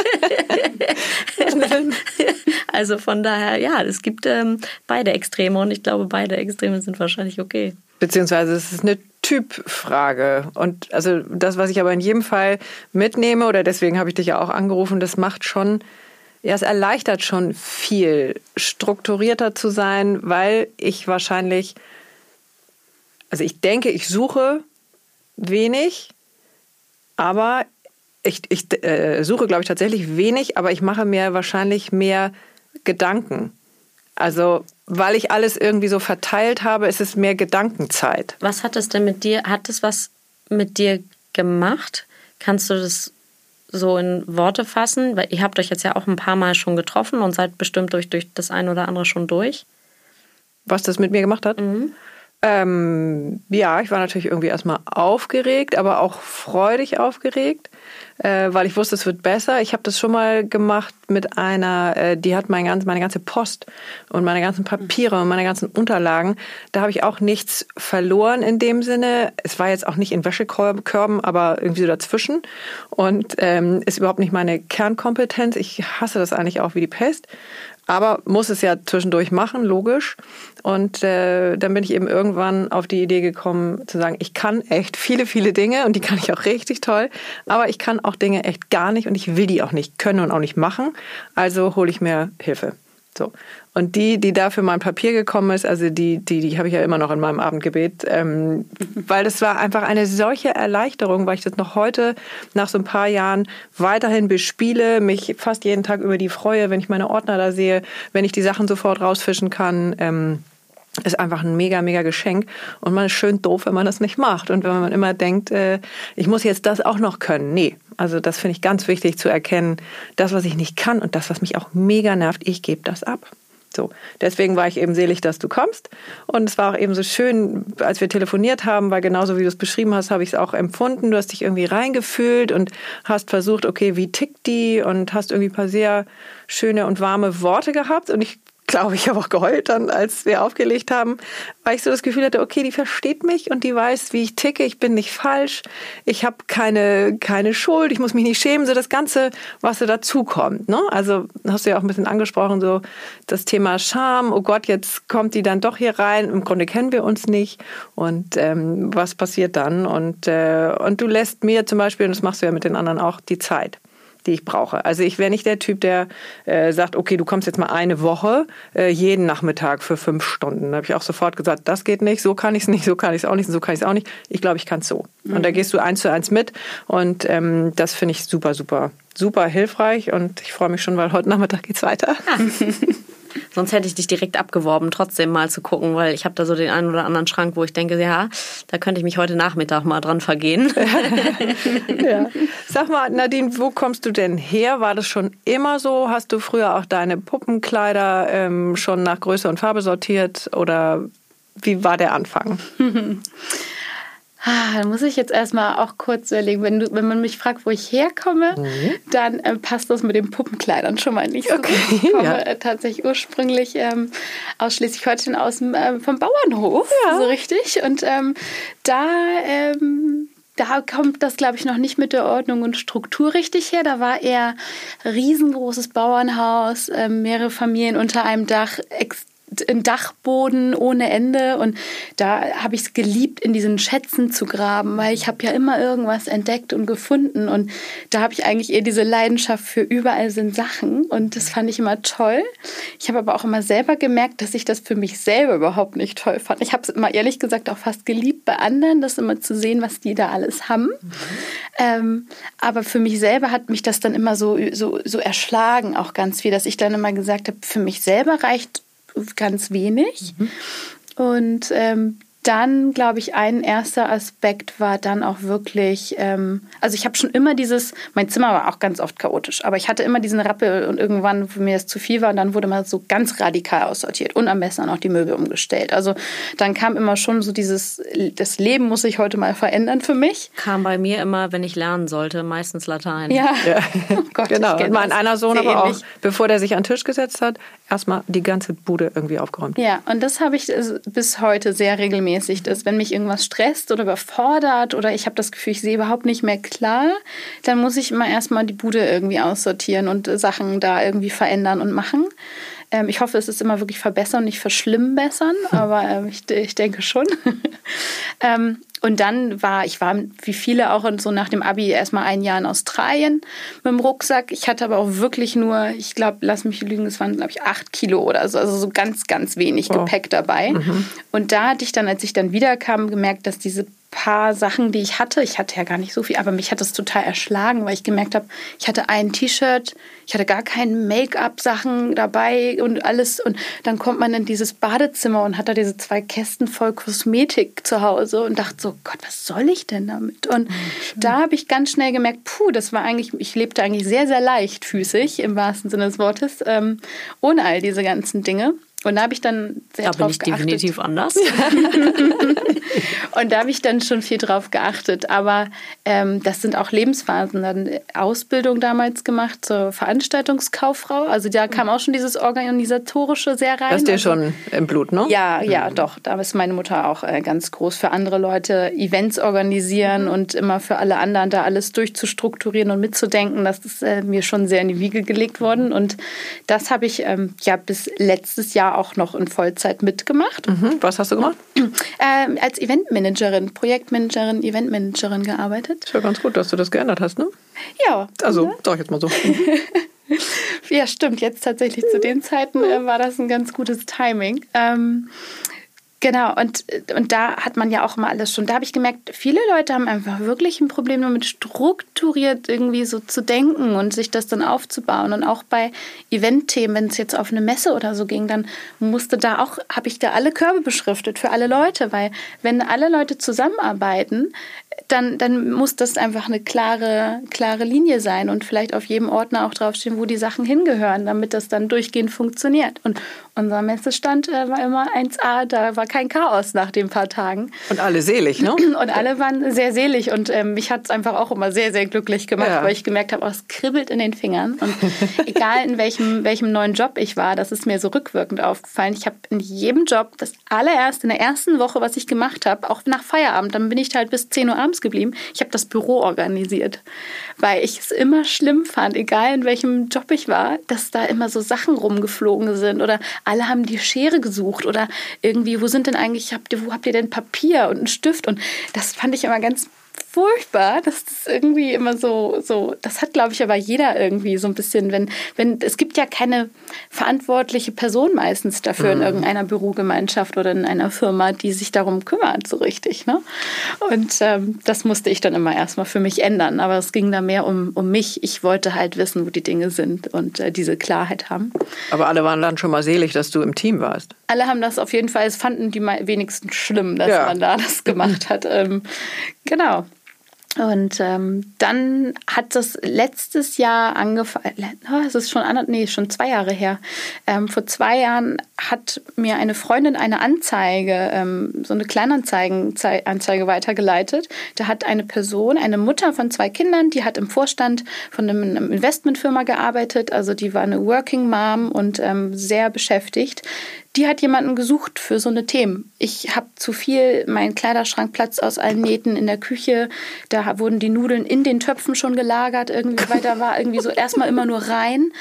S2: also von daher, ja, es gibt ähm, beide Extreme und ich glaube, beide Extreme sind wahrscheinlich okay.
S3: Beziehungsweise es ist eine Typfrage. Und also das, was ich aber in jedem Fall mitnehme, oder deswegen habe ich dich ja auch angerufen, das macht schon, ja, es erleichtert schon viel, strukturierter zu sein, weil ich wahrscheinlich, also ich denke, ich suche wenig, aber ich, ich äh, suche, glaube ich, tatsächlich wenig, aber ich mache mir wahrscheinlich mehr Gedanken. Also, weil ich alles irgendwie so verteilt habe, ist es mehr Gedankenzeit.
S2: Was hat es denn mit dir, hat es was mit dir gemacht? Kannst du das so in Worte fassen? Weil ihr habt euch jetzt ja auch ein paar Mal schon getroffen und seid bestimmt durch, durch das eine oder andere schon durch.
S3: Was das mit mir gemacht hat? Mhm. Ähm, ja, ich war natürlich irgendwie erstmal aufgeregt, aber auch freudig aufgeregt äh, weil ich wusste, es wird besser. Ich habe das schon mal gemacht mit einer, äh, die hat mein ganz, meine ganze Post und meine ganzen Papiere und meine ganzen Unterlagen. Da habe ich auch nichts verloren in dem Sinne. Es war jetzt auch nicht in Wäschekörben, aber irgendwie so dazwischen und ähm, ist überhaupt nicht meine Kernkompetenz. Ich hasse das eigentlich auch wie die Pest aber muss es ja zwischendurch machen, logisch. Und äh, dann bin ich eben irgendwann auf die Idee gekommen zu sagen, ich kann echt viele, viele Dinge und die kann ich auch richtig toll, aber ich kann auch Dinge echt gar nicht und ich will die auch nicht können und auch nicht machen. Also hole ich mir Hilfe. So. Und die, die dafür mein Papier gekommen ist, also die, die, die habe ich ja immer noch in meinem Abendgebet, ähm, weil das war einfach eine solche Erleichterung, weil ich das noch heute nach so ein paar Jahren weiterhin bespiele, mich fast jeden Tag über die freue, wenn ich meine Ordner da sehe, wenn ich die Sachen sofort rausfischen kann. Ähm, ist einfach ein mega, mega Geschenk. Und man ist schön doof, wenn man das nicht macht. Und wenn man immer denkt, äh, ich muss jetzt das auch noch können. Nee, also das finde ich ganz wichtig zu erkennen. Das, was ich nicht kann und das, was mich auch mega nervt, ich gebe das ab. So, deswegen war ich eben selig, dass du kommst. Und es war auch eben so schön, als wir telefoniert haben, weil genauso wie du es beschrieben hast, habe ich es auch empfunden. Du hast dich irgendwie reingefühlt und hast versucht, okay, wie tickt die? Und hast irgendwie ein paar sehr schöne und warme Worte gehabt. Und ich glaube, ich habe auch geheult dann, als wir aufgelegt haben, weil ich so das Gefühl hatte, okay, die versteht mich und die weiß, wie ich ticke, ich bin nicht falsch, ich habe keine, keine Schuld, ich muss mich nicht schämen, so das Ganze, was so dazukommt. Ne? Also hast du ja auch ein bisschen angesprochen, so das Thema Scham, oh Gott, jetzt kommt die dann doch hier rein, im Grunde kennen wir uns nicht und ähm, was passiert dann? Und, äh, und du lässt mir zum Beispiel, und das machst du ja mit den anderen auch, die Zeit die ich brauche. Also ich wäre nicht der Typ, der äh, sagt, okay, du kommst jetzt mal eine Woche äh, jeden Nachmittag für fünf Stunden. Da habe ich auch sofort gesagt, das geht nicht, so kann ich es nicht, so kann ich es auch nicht, so kann ich es auch nicht. Ich glaube, ich kann es so. Mhm. Und da mhm. gehst du eins zu eins mit und ähm, das finde ich super, super, super hilfreich und ich freue mich schon, weil heute Nachmittag geht es weiter.
S2: Sonst hätte ich dich direkt abgeworben, trotzdem mal zu gucken, weil ich habe da so den einen oder anderen Schrank, wo ich denke, ja, da könnte ich mich heute Nachmittag mal dran vergehen.
S3: ja. Sag mal, Nadine, wo kommst du denn her? War das schon immer so? Hast du früher auch deine Puppenkleider ähm, schon nach Größe und Farbe sortiert oder wie war der Anfang?
S1: Ah, da muss ich jetzt erstmal auch kurz überlegen. Wenn, du, wenn man mich fragt, wo ich herkomme, mhm. dann äh, passt das mit den Puppenkleidern schon mal nicht so okay. gut. Ich komme ja. äh, tatsächlich ursprünglich ähm, aus Schleswig-Holstein aus dem, äh, vom Bauernhof, ja. so richtig. Und ähm, da ähm, da kommt das, glaube ich, noch nicht mit der Ordnung und Struktur richtig her. Da war eher riesengroßes Bauernhaus, äh, mehrere Familien unter einem Dach, ein Dachboden ohne Ende und da habe ich es geliebt, in diesen Schätzen zu graben, weil ich habe ja immer irgendwas entdeckt und gefunden und da habe ich eigentlich eher diese Leidenschaft für überall sind Sachen und das fand ich immer toll. Ich habe aber auch immer selber gemerkt, dass ich das für mich selber überhaupt nicht toll fand. Ich habe es immer ehrlich gesagt auch fast geliebt bei anderen, das immer zu sehen, was die da alles haben. Mhm. Ähm, aber für mich selber hat mich das dann immer so, so, so erschlagen, auch ganz viel, dass ich dann immer gesagt habe, für mich selber reicht ganz wenig. Mhm. Und ähm, dann, glaube ich, ein erster Aspekt war dann auch wirklich, ähm, also ich habe schon immer dieses, mein Zimmer war auch ganz oft chaotisch, aber ich hatte immer diesen Rappel und irgendwann, wo mir das zu viel war, und dann wurde man so ganz radikal aussortiert und am besten auch die Möbel umgestellt. Also dann kam immer schon so dieses, das Leben muss sich heute mal verändern für mich.
S2: Kam bei mir immer, wenn ich lernen sollte, meistens Latein.
S3: Ja, ja. Oh Gott, genau. Und mein einer Sohn aber ähnlich. auch, bevor der sich an den Tisch gesetzt hat, erstmal die ganze Bude irgendwie aufgeräumt.
S1: Ja, und das habe ich äh, bis heute sehr regelmäßig, dass wenn mich irgendwas stresst oder überfordert oder ich habe das Gefühl, ich sehe überhaupt nicht mehr klar, dann muss ich immer erstmal die Bude irgendwie aussortieren und äh, Sachen da irgendwie verändern und machen. Ähm, ich hoffe, es ist immer wirklich verbessern, nicht verschlimmbessern, aber ähm, ich, ich denke schon. ähm, und dann war, ich war wie viele auch so nach dem Abi erstmal ein Jahr in Australien mit dem Rucksack. Ich hatte aber auch wirklich nur, ich glaube, lass mich lügen, es waren, glaube ich, acht Kilo oder so, also so ganz, ganz wenig oh. Gepäck dabei. Mhm. Und da hatte ich dann, als ich dann wiederkam, gemerkt, dass diese paar Sachen, die ich hatte. Ich hatte ja gar nicht so viel, aber mich hat das total erschlagen, weil ich gemerkt habe, ich hatte ein T-Shirt, ich hatte gar keine Make-up-Sachen dabei und alles. Und dann kommt man in dieses Badezimmer und hat da diese zwei Kästen voll Kosmetik zu Hause und dachte so, Gott, was soll ich denn damit? Und mhm, da habe ich ganz schnell gemerkt, puh, das war eigentlich, ich lebte eigentlich sehr, sehr leichtfüßig im wahrsten Sinne des Wortes, ähm, ohne all diese ganzen Dinge. Und da habe ich dann sehr da bin ich geachtet.
S2: definitiv anders.
S1: und da habe ich dann schon viel drauf geachtet. Aber ähm, das sind auch Lebensphasen. Dann Ausbildung damals gemacht zur Veranstaltungskauffrau. Also da kam auch schon dieses Organisatorische sehr rein.
S3: Das ist dir also, schon im Blut, ne?
S1: Ja, ja, mhm. doch. Da ist meine Mutter auch äh, ganz groß für andere Leute Events organisieren mhm. und immer für alle anderen da alles durchzustrukturieren und mitzudenken. Das ist äh, mir schon sehr in die Wiege gelegt worden. Und das habe ich ähm, ja bis letztes Jahr auch noch in Vollzeit mitgemacht.
S3: Mhm. Was hast du gemacht?
S1: Ähm, als Eventmanagerin, Projektmanagerin, Eventmanagerin gearbeitet.
S3: Ist ja ganz gut, dass du das geändert hast, ne?
S1: Ja.
S3: Also, mhm. sag ich jetzt mal so.
S1: ja, stimmt. Jetzt tatsächlich zu den Zeiten äh, war das ein ganz gutes Timing. Ähm, Genau, und, und da hat man ja auch immer alles schon. Da habe ich gemerkt, viele Leute haben einfach wirklich ein Problem damit, strukturiert irgendwie so zu denken und sich das dann aufzubauen. Und auch bei Eventthemen, wenn es jetzt auf eine Messe oder so ging, dann musste da auch, habe ich da alle Körbe beschriftet für alle Leute, weil wenn alle Leute zusammenarbeiten, dann, dann muss das einfach eine klare, klare Linie sein und vielleicht auf jedem Ordner auch draufstehen, wo die Sachen hingehören, damit das dann durchgehend funktioniert. Und unser Messestand äh, war immer 1A, da war kein Chaos nach den paar Tagen.
S3: Und alle selig, ne?
S1: Und alle waren sehr selig und ähm, mich hat es einfach auch immer sehr, sehr glücklich gemacht, ja. weil ich gemerkt habe, oh, es kribbelt in den Fingern. Und egal in welchem, welchem neuen Job ich war, das ist mir so rückwirkend aufgefallen. Ich habe in jedem Job das allererste, in der ersten Woche, was ich gemacht habe, auch nach Feierabend, dann bin ich halt bis 10 Uhr abends geblieben. Ich habe das Büro organisiert, weil ich es immer schlimm fand, egal in welchem Job ich war, dass da immer so Sachen rumgeflogen sind oder alle haben die Schere gesucht oder irgendwie, wo sind denn eigentlich, habt ihr, wo habt ihr denn Papier und einen Stift? Und das fand ich immer ganz furchtbar, dass das irgendwie immer so, so, das hat, glaube ich, aber jeder irgendwie so ein bisschen, wenn, wenn, es gibt ja keine verantwortliche Person meistens dafür mhm. in irgendeiner Bürogemeinschaft oder in einer Firma, die sich darum kümmert, so richtig. Ne? Und ähm, das musste ich dann immer erstmal für mich ändern. Aber es ging da mehr um, um mich. Ich wollte halt wissen, wo die Dinge sind und äh, diese Klarheit haben.
S3: Aber alle waren dann schon mal selig, dass du im Team warst.
S1: Alle haben das auf jeden Fall, es fanden die wenigsten schlimm, dass ja. man da das gemacht hat. Ähm, genau. Und ähm, dann hat das letztes Jahr angefangen, oh, es ist schon, nee, schon zwei Jahre her. Ähm, vor zwei Jahren hat mir eine Freundin eine Anzeige, ähm, so eine Kleinanzeigenanzeige weitergeleitet. Da hat eine Person, eine Mutter von zwei Kindern, die hat im Vorstand von einer Investmentfirma gearbeitet, also die war eine Working Mom und ähm, sehr beschäftigt die hat jemanden gesucht für so eine Themen. Ich habe zu viel, mein Kleiderschrank platzt aus allen Nähten in der Küche. Da wurden die Nudeln in den Töpfen schon gelagert, irgendwie, weil da war irgendwie so erstmal immer nur rein.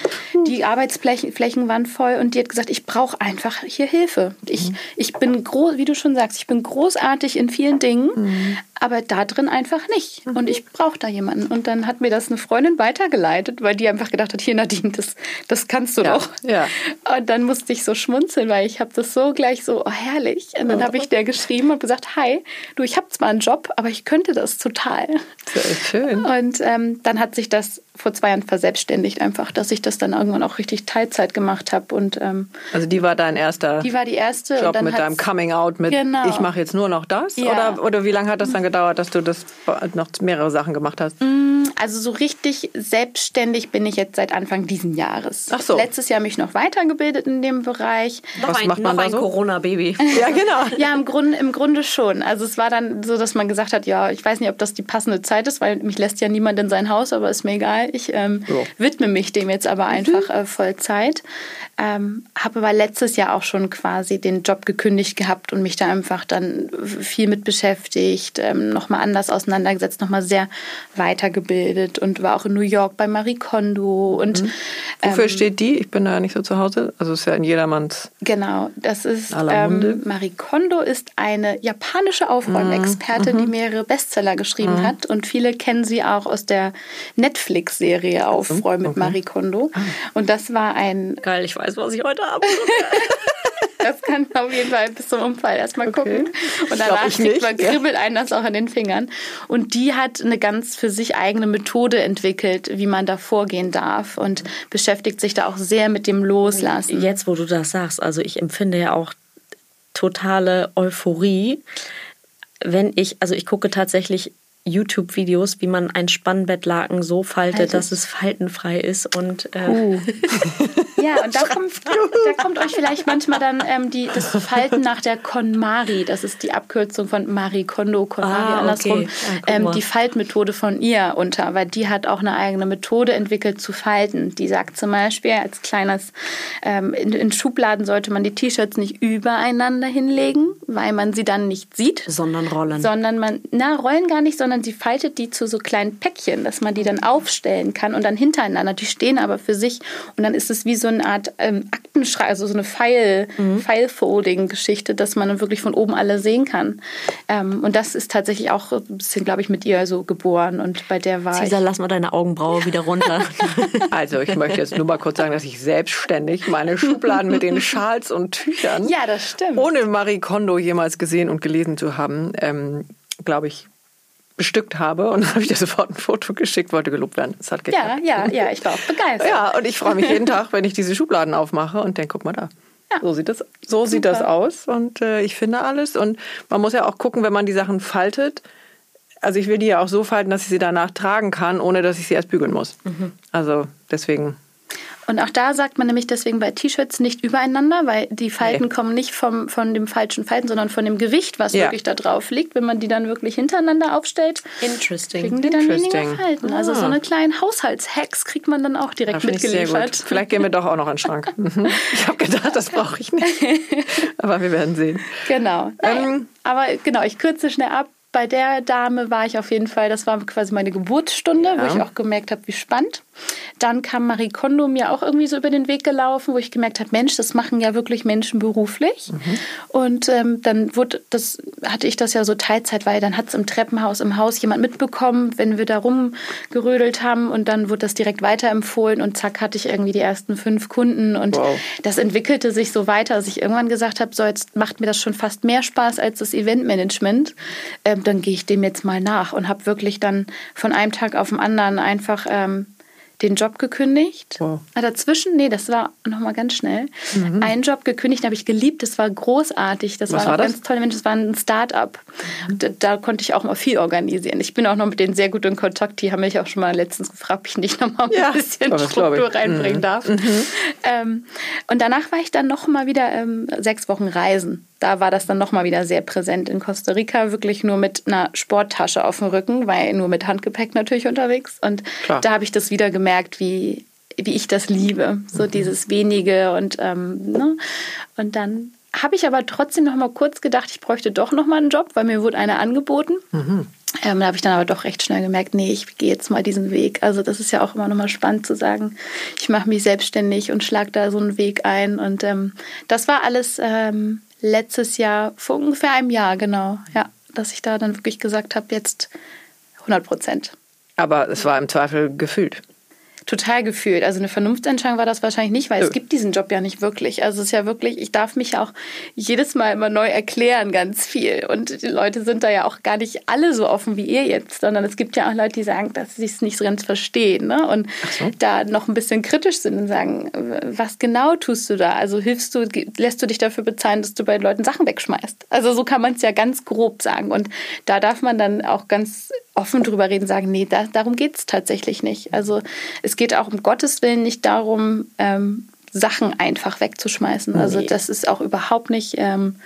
S1: Die Arbeitsflächen waren voll und die hat gesagt, ich brauche einfach hier Hilfe. Ich, ich bin groß, wie du schon sagst, ich bin großartig in vielen Dingen, mhm. aber da drin einfach nicht. Und ich brauche da jemanden. Und dann hat mir das eine Freundin weitergeleitet, weil die einfach gedacht hat, hier Nadine, das, das kannst du ja. doch. Ja. Und dann musste ich so schmunzeln, weil ich habe das so gleich so, oh herrlich. Und dann habe ich der geschrieben und gesagt, hi, du, ich habe zwar einen Job, aber ich könnte das total.
S3: Sehr schön.
S1: Und ähm, dann hat sich das vor zwei Jahren verselbstständigt einfach, dass ich das dann irgendwann auch richtig Teilzeit gemacht habe. Und ähm,
S3: also die war dein erster
S1: die war die erste
S3: Job mit deinem Coming Out mit genau. ich mache jetzt nur noch das? Ja. Oder, oder wie lange hat das dann gedauert, dass du das noch mehrere Sachen gemacht hast?
S1: Mm, also so richtig selbstständig bin ich jetzt seit Anfang diesen Jahres. Ach so. Letztes Jahr mich noch weitergebildet in dem Bereich.
S2: Was ein, macht man noch da so? Corona-Baby.
S3: ja, genau.
S1: ja, im Grunde, im Grunde schon. Also es war dann so, dass man gesagt hat, ja, ich weiß nicht, ob das die passende Zeit ist, weil mich lässt ja niemand in sein Haus, aber ist mir egal. Ich ähm, ja. widme mich dem jetzt aber einfach äh, Vollzeit. Ähm, habe aber letztes Jahr auch schon quasi den Job gekündigt gehabt und mich da einfach dann viel mit beschäftigt, ähm, nochmal anders auseinandergesetzt, nochmal sehr weitergebildet und war auch in New York bei Marie Kondo. Und, mhm.
S3: Wofür ähm, steht die? Ich bin da nicht so zu Hause. Also ist ja in jedermanns.
S1: Genau, das ist ähm, Marie Kondo ist eine japanische Aufräumexpertin, mhm. die mehrere Bestseller geschrieben mhm. hat und viele kennen sie auch aus der Netflix-Serie Aufräumen mit Marie Kondo. Ah. Und das war ein.
S2: Geil, ich weiß weiß, was ich heute habe.
S1: das kann man auf jeden Fall bis zum Unfall erstmal okay. gucken. Und danach kriegt man, kribbelt einen das auch in den Fingern. Und die hat eine ganz für sich eigene Methode entwickelt, wie man da vorgehen darf und beschäftigt sich da auch sehr mit dem Loslassen.
S2: Jetzt, wo du das sagst, also ich empfinde ja auch totale Euphorie, wenn ich, also ich gucke tatsächlich YouTube-Videos, wie man ein Spannbettlaken so faltet, Faltet. dass es faltenfrei ist. Und, äh uh.
S1: ja, und da kommt, da kommt euch vielleicht manchmal dann ähm, die, das Falten nach der KonMari, das ist die Abkürzung von Marie Kondo, KonMari ah, andersrum, okay. ah, ähm, die Faltmethode von ihr unter, weil die hat auch eine eigene Methode entwickelt zu falten. Die sagt zum Beispiel als kleines, ähm, in, in Schubladen sollte man die T-Shirts nicht übereinander hinlegen, weil man sie dann nicht sieht.
S2: Sondern rollen.
S1: Sondern man, na, rollen gar nicht, sondern sondern sie faltet die zu so kleinen Päckchen, dass man die dann aufstellen kann und dann hintereinander. Die stehen aber für sich und dann ist es wie so eine Art ähm, Aktenschreibung, also so eine File, mhm. File-Folding-Geschichte, dass man dann wirklich von oben alle sehen kann. Ähm, und das ist tatsächlich auch ein bisschen, glaube ich, mit ihr so geboren und bei der war
S2: Cesar, lass mal deine Augenbraue wieder runter.
S3: also ich möchte jetzt nur mal kurz sagen, dass ich selbstständig meine Schubladen mit den Schals und Tüchern,
S1: ja, das stimmt.
S3: ohne Marie Kondo jemals gesehen und gelesen zu haben, ähm, glaube ich, bestückt habe und dann habe ich dir sofort ein Foto geschickt, wollte gelobt werden. Es hat
S1: geklappt. Ja, ja, ja, ich war auch begeistert.
S3: Ja, und ich freue mich jeden Tag, wenn ich diese Schubladen aufmache und denke, guck mal da. Ja. So sieht das, so sieht das aus und äh, ich finde alles. Und man muss ja auch gucken, wenn man die Sachen faltet. Also ich will die ja auch so falten, dass ich sie danach tragen kann, ohne dass ich sie erst bügeln muss. Mhm. Also deswegen
S1: und auch da sagt man nämlich deswegen bei T-Shirts nicht übereinander, weil die Falten nee. kommen nicht vom, von dem falschen Falten, sondern von dem Gewicht, was ja. wirklich da drauf liegt. Wenn man die dann wirklich hintereinander aufstellt,
S2: Interesting.
S1: kriegen die dann weniger Falten. Ah. Also so eine kleinen Haushaltshacks kriegt man dann auch direkt ja, mitgeliefert.
S3: Vielleicht gehen wir doch auch noch in den Schrank. Mhm. ich habe gedacht, das brauche ich nicht. Aber wir werden sehen.
S1: Genau. Ähm, aber genau, ich kürze schnell ab bei der Dame war ich auf jeden Fall, das war quasi meine Geburtsstunde, ja. wo ich auch gemerkt habe, wie spannend. Dann kam Marie Kondo mir auch irgendwie so über den Weg gelaufen, wo ich gemerkt habe, Mensch, das machen ja wirklich Menschen beruflich. Mhm. Und ähm, dann wurde das, hatte ich das ja so Teilzeit, weil dann hat es im Treppenhaus, im Haus jemand mitbekommen, wenn wir da rumgerödelt haben und dann wurde das direkt weiterempfohlen und zack hatte ich irgendwie die ersten fünf Kunden und wow. das entwickelte sich so weiter, dass ich irgendwann gesagt habe, so jetzt macht mir das schon fast mehr Spaß als das Eventmanagement. Ähm, dann gehe ich dem jetzt mal nach und habe wirklich dann von einem Tag auf den anderen einfach ähm, den Job gekündigt. Wow. Ah, dazwischen, nee, das war nochmal ganz schnell. Mhm. Einen Job gekündigt, habe ich geliebt. Das war großartig. Das Was war, war das? ganz toll. Mensch, das war ein Start-up. Mhm. Da, da, konnte ich auch mal viel organisieren. Ich bin auch noch mit denen sehr gut in Kontakt. Die haben mich auch schon mal letztens gefragt, ob ich nicht nochmal ein ja, bisschen Struktur reinbringen mhm. darf. Mhm. Ähm, und danach war ich dann nochmal wieder ähm, sechs Wochen reisen da war das dann nochmal wieder sehr präsent in Costa Rica, wirklich nur mit einer Sporttasche auf dem Rücken, weil nur mit Handgepäck natürlich unterwegs. Und Klar. da habe ich das wieder gemerkt, wie, wie ich das liebe, so mhm. dieses wenige und ähm, ne? und dann habe ich aber trotzdem noch mal kurz gedacht, ich bräuchte doch noch mal einen Job, weil mir wurde einer angeboten. Mhm. Ähm, da habe ich dann aber doch recht schnell gemerkt, nee, ich gehe jetzt mal diesen Weg. Also das ist ja auch immer noch mal spannend zu sagen, ich mache mich selbstständig und schlage da so einen Weg ein. Und ähm, das war alles ähm, letztes Jahr, vor ungefähr einem Jahr, genau, ja, dass ich da dann wirklich gesagt habe, jetzt 100 Prozent.
S3: Aber es war im Zweifel gefühlt
S1: total gefühlt. Also eine Vernunftentscheidung war das wahrscheinlich nicht, weil Nö. es gibt diesen Job ja nicht wirklich. Also es ist ja wirklich, ich darf mich auch jedes Mal immer neu erklären, ganz viel. Und die Leute sind da ja auch gar nicht alle so offen wie ihr jetzt, sondern es gibt ja auch Leute, die sagen, dass sie es nicht so ganz verstehen ne? und so. da noch ein bisschen kritisch sind und sagen, was genau tust du da? Also hilfst du, lässt du dich dafür bezahlen, dass du bei Leuten Sachen wegschmeißt? Also so kann man es ja ganz grob sagen. Und da darf man dann auch ganz offen drüber reden, sagen, nee, da, darum geht es tatsächlich nicht. Also es geht auch um Gottes Willen nicht darum, ähm, Sachen einfach wegzuschmeißen. Nee. Also das ist auch überhaupt nicht ähm,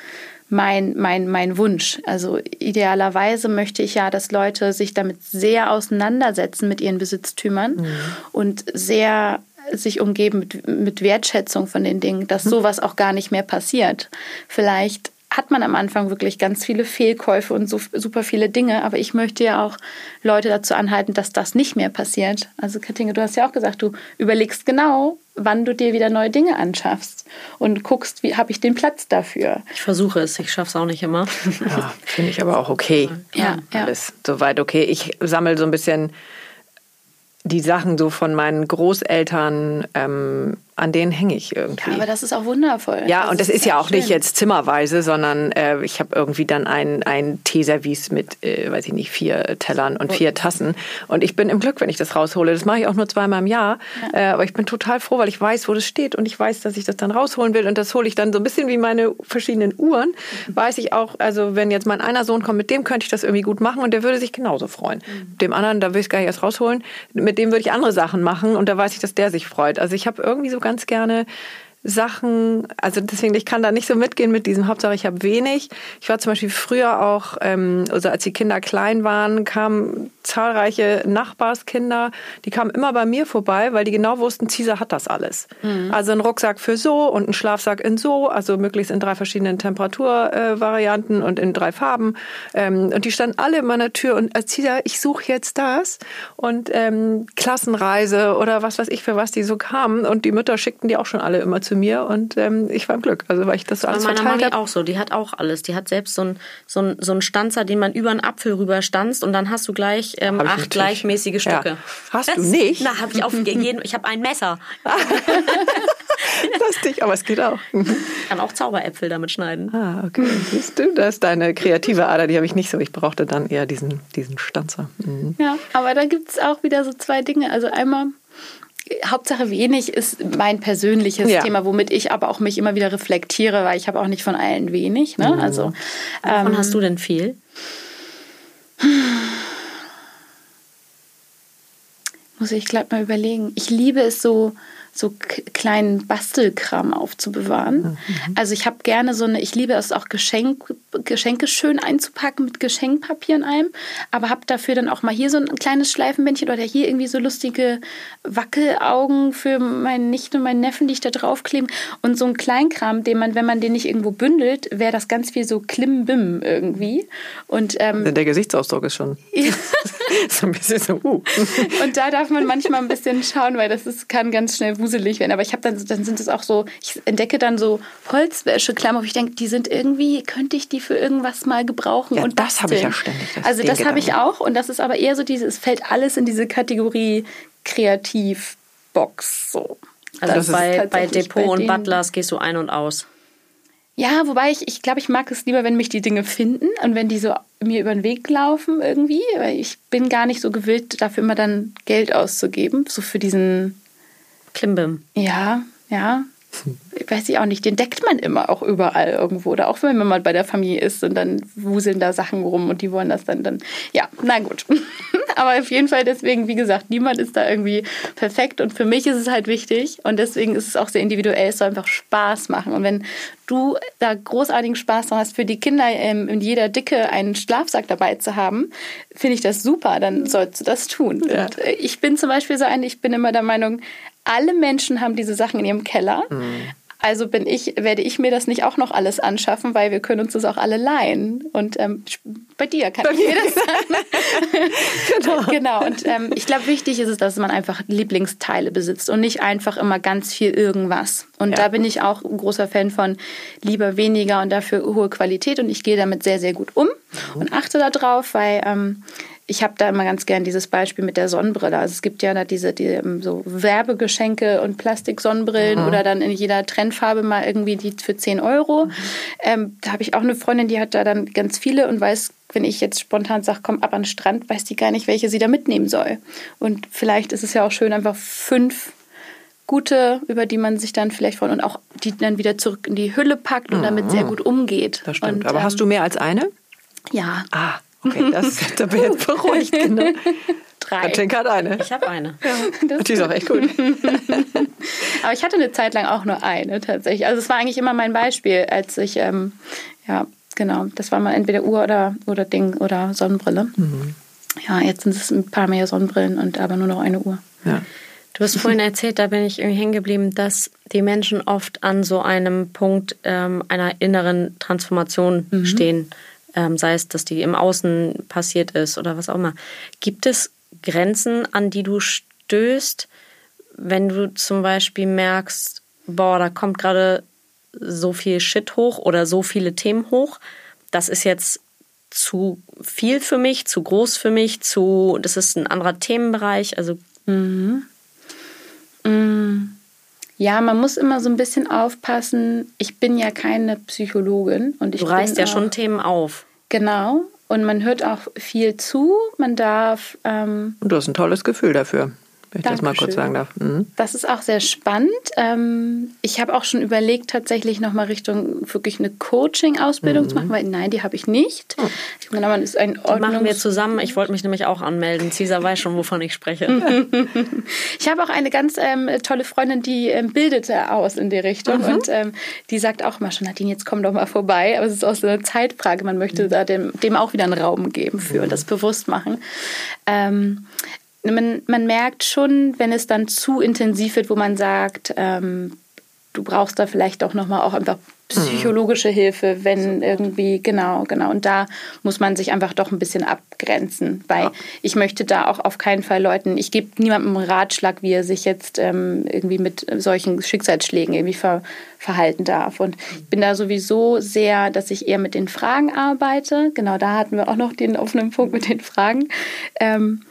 S1: mein, mein, mein Wunsch. Also idealerweise möchte ich ja, dass Leute sich damit sehr auseinandersetzen mit ihren Besitztümern mhm. und sehr sich umgeben mit, mit Wertschätzung von den Dingen, dass mhm. sowas auch gar nicht mehr passiert. Vielleicht hat man am Anfang wirklich ganz viele Fehlkäufe und so, super viele Dinge. Aber ich möchte ja auch Leute dazu anhalten, dass das nicht mehr passiert. Also Katinge, du hast ja auch gesagt, du überlegst genau, wann du dir wieder neue Dinge anschaffst und guckst, wie habe ich den Platz dafür.
S2: Ich versuche es, ich schaffe es auch nicht immer.
S3: Ja, finde ich aber auch okay. Ja, ja. Alles soweit okay. Ich sammle so ein bisschen die Sachen so von meinen Großeltern ähm, an denen hänge ich irgendwie.
S1: Ja, aber das ist auch wundervoll.
S3: Ja, das und das ist, ist ja auch schön. nicht jetzt zimmerweise, sondern äh, ich habe irgendwie dann ein, ein Teeservice mit, äh, weiß ich nicht, vier Tellern und vier Tassen. Und ich bin im Glück, wenn ich das raushole. Das mache ich auch nur zweimal im Jahr. Ja. Äh, aber ich bin total froh, weil ich weiß, wo das steht und ich weiß, dass ich das dann rausholen will. Und das hole ich dann so ein bisschen wie meine verschiedenen Uhren. Mhm. Weiß ich auch, also wenn jetzt mein einer Sohn kommt, mit dem könnte ich das irgendwie gut machen und der würde sich genauso freuen. Mhm. Dem anderen, da will ich gar nicht erst rausholen. Mit dem würde ich andere Sachen machen und da weiß ich, dass der sich freut. Also ich habe irgendwie so ganz ganz gerne Sachen, also deswegen, ich kann da nicht so mitgehen mit diesem Hauptsache, ich habe wenig. Ich war zum Beispiel früher auch, ähm, also als die Kinder klein waren, kamen zahlreiche Nachbarskinder, die kamen immer bei mir vorbei, weil die genau wussten, Caesar hat das alles. Mhm. Also ein Rucksack für so und ein Schlafsack in so, also möglichst in drei verschiedenen Temperaturvarianten äh, und in drei Farben. Ähm, und die standen alle in meiner Tür und als Caesar, ich suche jetzt das und ähm, Klassenreise oder was weiß ich für was die so kamen und die Mütter schickten die auch schon alle immer zu mir und ähm, ich war im Glück, also weil ich das so alles
S2: verteilt habe. Meine Mami auch so, die hat auch alles. Die hat selbst so einen so so ein Stanzer, den man über einen Apfel rüber stanzt und dann hast du gleich ähm, acht gleichmäßige Stücke. Ja.
S3: Hast das, du nicht?
S2: Na, habe ich auf jeden, ich habe ein Messer.
S3: Lustig, aber es geht auch.
S2: Ich kann auch Zauberäpfel damit schneiden.
S3: Ah, okay. Siehst du, das ist deine kreative Ader, die habe ich nicht so. Ich brauchte dann eher diesen, diesen Stanzer.
S1: Mhm. Ja, aber da gibt es auch wieder so zwei Dinge. Also einmal Hauptsache wenig ist mein persönliches ja. Thema, womit ich aber auch mich immer wieder reflektiere, weil ich habe auch nicht von allen wenig. Ne? Mhm. Also,
S2: ähm, hast du denn viel?
S1: Muss ich gleich mal überlegen. Ich liebe es so, so kleinen Bastelkram aufzubewahren. Mhm. Also ich habe gerne so eine, ich liebe es auch Geschenk, Geschenke schön einzupacken mit Geschenkpapier in allem, aber habe dafür dann auch mal hier so ein kleines Schleifenbändchen oder hier irgendwie so lustige Wackelaugen für meine Nichte und meinen Neffen, die ich da draufklebe und so ein Kleinkram, den man, wenn man den nicht irgendwo bündelt, wäre das ganz viel so Klimbim irgendwie. Und ähm,
S3: der Gesichtsausdruck ist schon so ein bisschen so. Uh.
S1: und da darf man manchmal ein bisschen schauen, weil das ist, kann ganz schnell wuselig werden. Aber ich habe dann, dann sind es auch so, ich entdecke dann so Holzwäscheklammer, wo ich denke, die sind irgendwie, könnte ich die für irgendwas mal gebrauchen
S3: ja,
S1: und
S3: das habe ich ja ständig.
S1: Das also das habe ich auch und das ist aber eher so dieses, es fällt alles in diese Kategorie Kreativbox so.
S2: Also bei, bei Depot bei und Butlers gehst du ein und aus.
S1: Ja, wobei ich, ich glaube, ich mag es lieber, wenn mich die Dinge finden und wenn die so mir über den Weg laufen irgendwie. Weil ich bin gar nicht so gewillt, dafür immer dann Geld auszugeben. So für diesen
S2: Klimbim.
S1: Ja, ja weiß ich auch nicht, den deckt man immer auch überall irgendwo. Oder auch wenn man mal bei der Familie ist und dann wuseln da Sachen rum und die wollen das dann dann. Ja, na gut. Aber auf jeden Fall deswegen, wie gesagt, niemand ist da irgendwie perfekt. Und für mich ist es halt wichtig und deswegen ist es auch sehr individuell. Es soll einfach Spaß machen. Und wenn du da großartigen Spaß dran hast, für die Kinder in jeder Dicke einen Schlafsack dabei zu haben, finde ich das super. Dann sollst du das tun. Ja. Äh, ich bin zum Beispiel so eine, ich bin immer der Meinung, alle Menschen haben diese Sachen in ihrem Keller. Mhm. Also bin ich, werde ich mir das nicht auch noch alles anschaffen, weil wir können uns das auch alle leihen. Und ähm, bei dir kann bei ich mir das sagen. genau. genau. Und ähm, ich glaube, wichtig ist es, dass man einfach Lieblingsteile besitzt und nicht einfach immer ganz viel irgendwas. Und ja. da bin ich auch ein großer Fan von lieber weniger und dafür hohe Qualität. Und ich gehe damit sehr, sehr gut um mhm. und achte darauf, weil ähm, ich habe da immer ganz gern dieses Beispiel mit der Sonnenbrille. Also es gibt ja da diese die, ähm, so Werbegeschenke und Plastik-Sonnenbrillen mhm. oder dann in jeder Trendfarbe mal irgendwie die für 10 Euro. Mhm. Ähm, da habe ich auch eine Freundin, die hat da dann ganz viele und weiß, wenn ich jetzt spontan sage, komm ab an den Strand, weiß die gar nicht, welche sie da mitnehmen soll. Und vielleicht ist es ja auch schön, einfach fünf gute, über die man sich dann vielleicht freut und auch die dann wieder zurück in die Hülle packt und damit sehr mhm. gut umgeht.
S3: Das stimmt.
S1: Und,
S3: Aber ähm, hast du mehr als eine?
S1: Ja.
S3: Ah. Okay, das, da bin ich jetzt beruhigt. Genau. Drei. Katinka hat eine.
S2: Ich habe eine.
S3: Ja, die ist auch echt gut.
S1: Aber ich hatte eine Zeit lang auch nur eine tatsächlich. Also es war eigentlich immer mein Beispiel, als ich, ähm, ja, genau, das war mal entweder Uhr oder, oder Ding oder Sonnenbrille. Mhm. Ja, jetzt sind es ein paar mehr Sonnenbrillen und aber nur noch eine Uhr.
S3: Ja.
S2: Du hast vorhin erzählt, da bin ich irgendwie hängen geblieben, dass die Menschen oft an so einem Punkt ähm, einer inneren Transformation mhm. stehen ähm, sei es, dass die im Außen passiert ist oder was auch immer. Gibt es Grenzen, an die du stößt, wenn du zum Beispiel merkst, boah, da kommt gerade so viel Shit hoch oder so viele Themen hoch, das ist jetzt zu viel für mich, zu groß für mich, zu, das ist ein anderer Themenbereich, also.
S1: Mhm. Mhm. Ja, man muss immer so ein bisschen aufpassen. Ich bin ja keine Psychologin und ich
S2: Du reißt ja schon Themen auf.
S1: Genau. Und man hört auch viel zu. Man darf. Ähm,
S3: und du hast ein tolles Gefühl dafür wenn ich Dankeschön. das mal kurz sagen darf. Mhm.
S1: Das ist auch sehr spannend. Ähm, ich habe auch schon überlegt, tatsächlich nochmal Richtung wirklich eine Coaching-Ausbildung mhm. zu machen, weil nein, die habe ich nicht.
S2: Mhm. Ich meine, man ist ein Ordnungs die machen wir zusammen. Ich wollte mich nämlich auch anmelden. Cesar weiß schon, wovon ich spreche.
S1: ich habe auch eine ganz ähm, tolle Freundin, die ähm, bildet aus in die Richtung mhm. und ähm, die sagt auch immer schon, Nadine, jetzt komm doch mal vorbei. Aber es ist auch so eine Zeitfrage. Man möchte da dem, dem auch wieder einen Raum geben für und mhm. das bewusst machen. Man, man merkt schon, wenn es dann zu intensiv wird, wo man sagt, ähm, du brauchst da vielleicht auch nochmal auch einfach psychologische mhm. Hilfe, wenn irgendwie, genau, genau. Und da muss man sich einfach doch ein bisschen abgrenzen, weil ja. ich möchte da auch auf keinen Fall Leuten, ich gebe niemandem einen Ratschlag, wie er sich jetzt ähm, irgendwie mit solchen Schicksalsschlägen irgendwie ver, verhalten darf. Und ich bin da sowieso sehr, dass ich eher mit den Fragen arbeite. Genau, da hatten wir auch noch den offenen Punkt mit den Fragen. Ähm,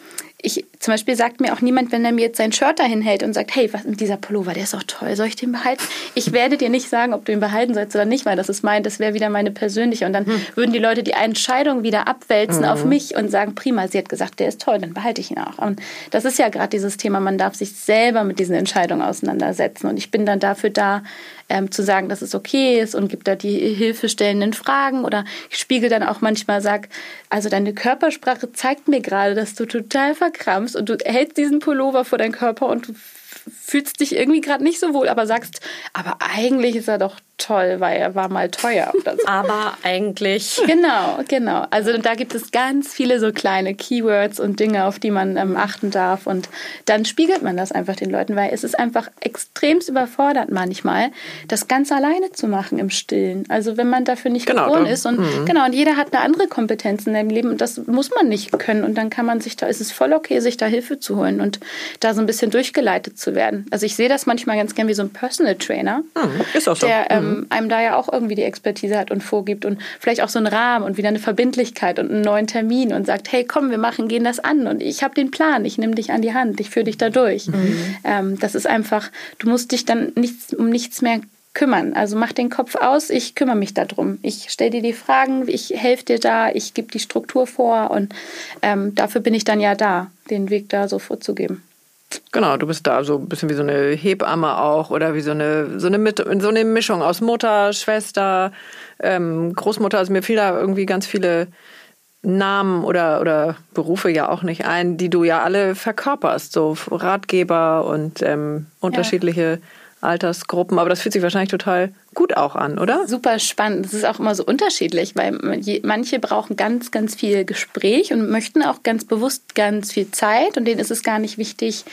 S1: ich, zum Beispiel sagt mir auch niemand, wenn er mir jetzt sein Shirt dahin hält und sagt, hey, was dieser Pullover, der ist doch toll, soll ich den behalten? Ich werde dir nicht sagen, ob du ihn behalten sollst oder nicht, weil das ist mein, das wäre wieder meine persönliche. Und dann hm. würden die Leute die Entscheidung wieder abwälzen mhm. auf mich und sagen, prima, sie hat gesagt, der ist toll, dann behalte ich ihn auch. Und das ist ja gerade dieses Thema, man darf sich selber mit diesen Entscheidungen auseinandersetzen. Und ich bin dann dafür da, ähm, zu sagen, dass es okay ist und gibt da die hilfestellenden Fragen oder ich spiegel dann auch manchmal, sag, also deine Körpersprache zeigt mir gerade, dass du total verkrampfst und du hältst diesen Pullover vor deinen Körper und du fühlst dich irgendwie gerade nicht so wohl, aber sagst, aber eigentlich ist er doch toll, weil er war mal teuer.
S2: So. aber eigentlich.
S1: Genau, genau. Also da gibt es ganz viele so kleine Keywords und Dinge, auf die man ähm, achten darf. Und dann spiegelt man das einfach den Leuten, weil es ist einfach extremst überfordert manchmal, das ganz alleine zu machen im Stillen. Also wenn man dafür nicht genau, geboren ist und mhm. genau, und jeder hat eine andere Kompetenz in seinem Leben und das muss man nicht können. Und dann kann man sich da, ist es voll okay, sich da Hilfe zu holen und da so ein bisschen durchgeleitet zu werden. Also ich sehe das manchmal ganz gern wie so ein Personal Trainer,
S3: mhm, ist auch so.
S1: der ähm, mhm. einem da ja auch irgendwie die Expertise hat und vorgibt und vielleicht auch so einen Rahmen und wieder eine Verbindlichkeit und einen neuen Termin und sagt, hey, komm, wir machen, gehen das an und ich habe den Plan, ich nehme dich an die Hand, ich führe dich da durch. Mhm. Ähm, das ist einfach, du musst dich dann nichts, um nichts mehr kümmern. Also mach den Kopf aus, ich kümmere mich darum. Ich stelle dir die Fragen, ich helfe dir da, ich gebe die Struktur vor und ähm, dafür bin ich dann ja da, den Weg da so vorzugeben.
S3: Genau, du bist da so ein bisschen wie so eine Hebamme auch oder wie so eine, so eine, so eine Mischung aus Mutter, Schwester, ähm, Großmutter. Also mir fiel da irgendwie ganz viele Namen oder, oder Berufe ja auch nicht ein, die du ja alle verkörperst, so Ratgeber und ähm, unterschiedliche ja. Altersgruppen. Aber das fühlt sich wahrscheinlich total gut auch an, oder?
S1: Super spannend. Das ist auch immer so unterschiedlich, weil manche brauchen ganz, ganz viel Gespräch und möchten auch ganz bewusst ganz viel Zeit und denen ist es gar nicht wichtig,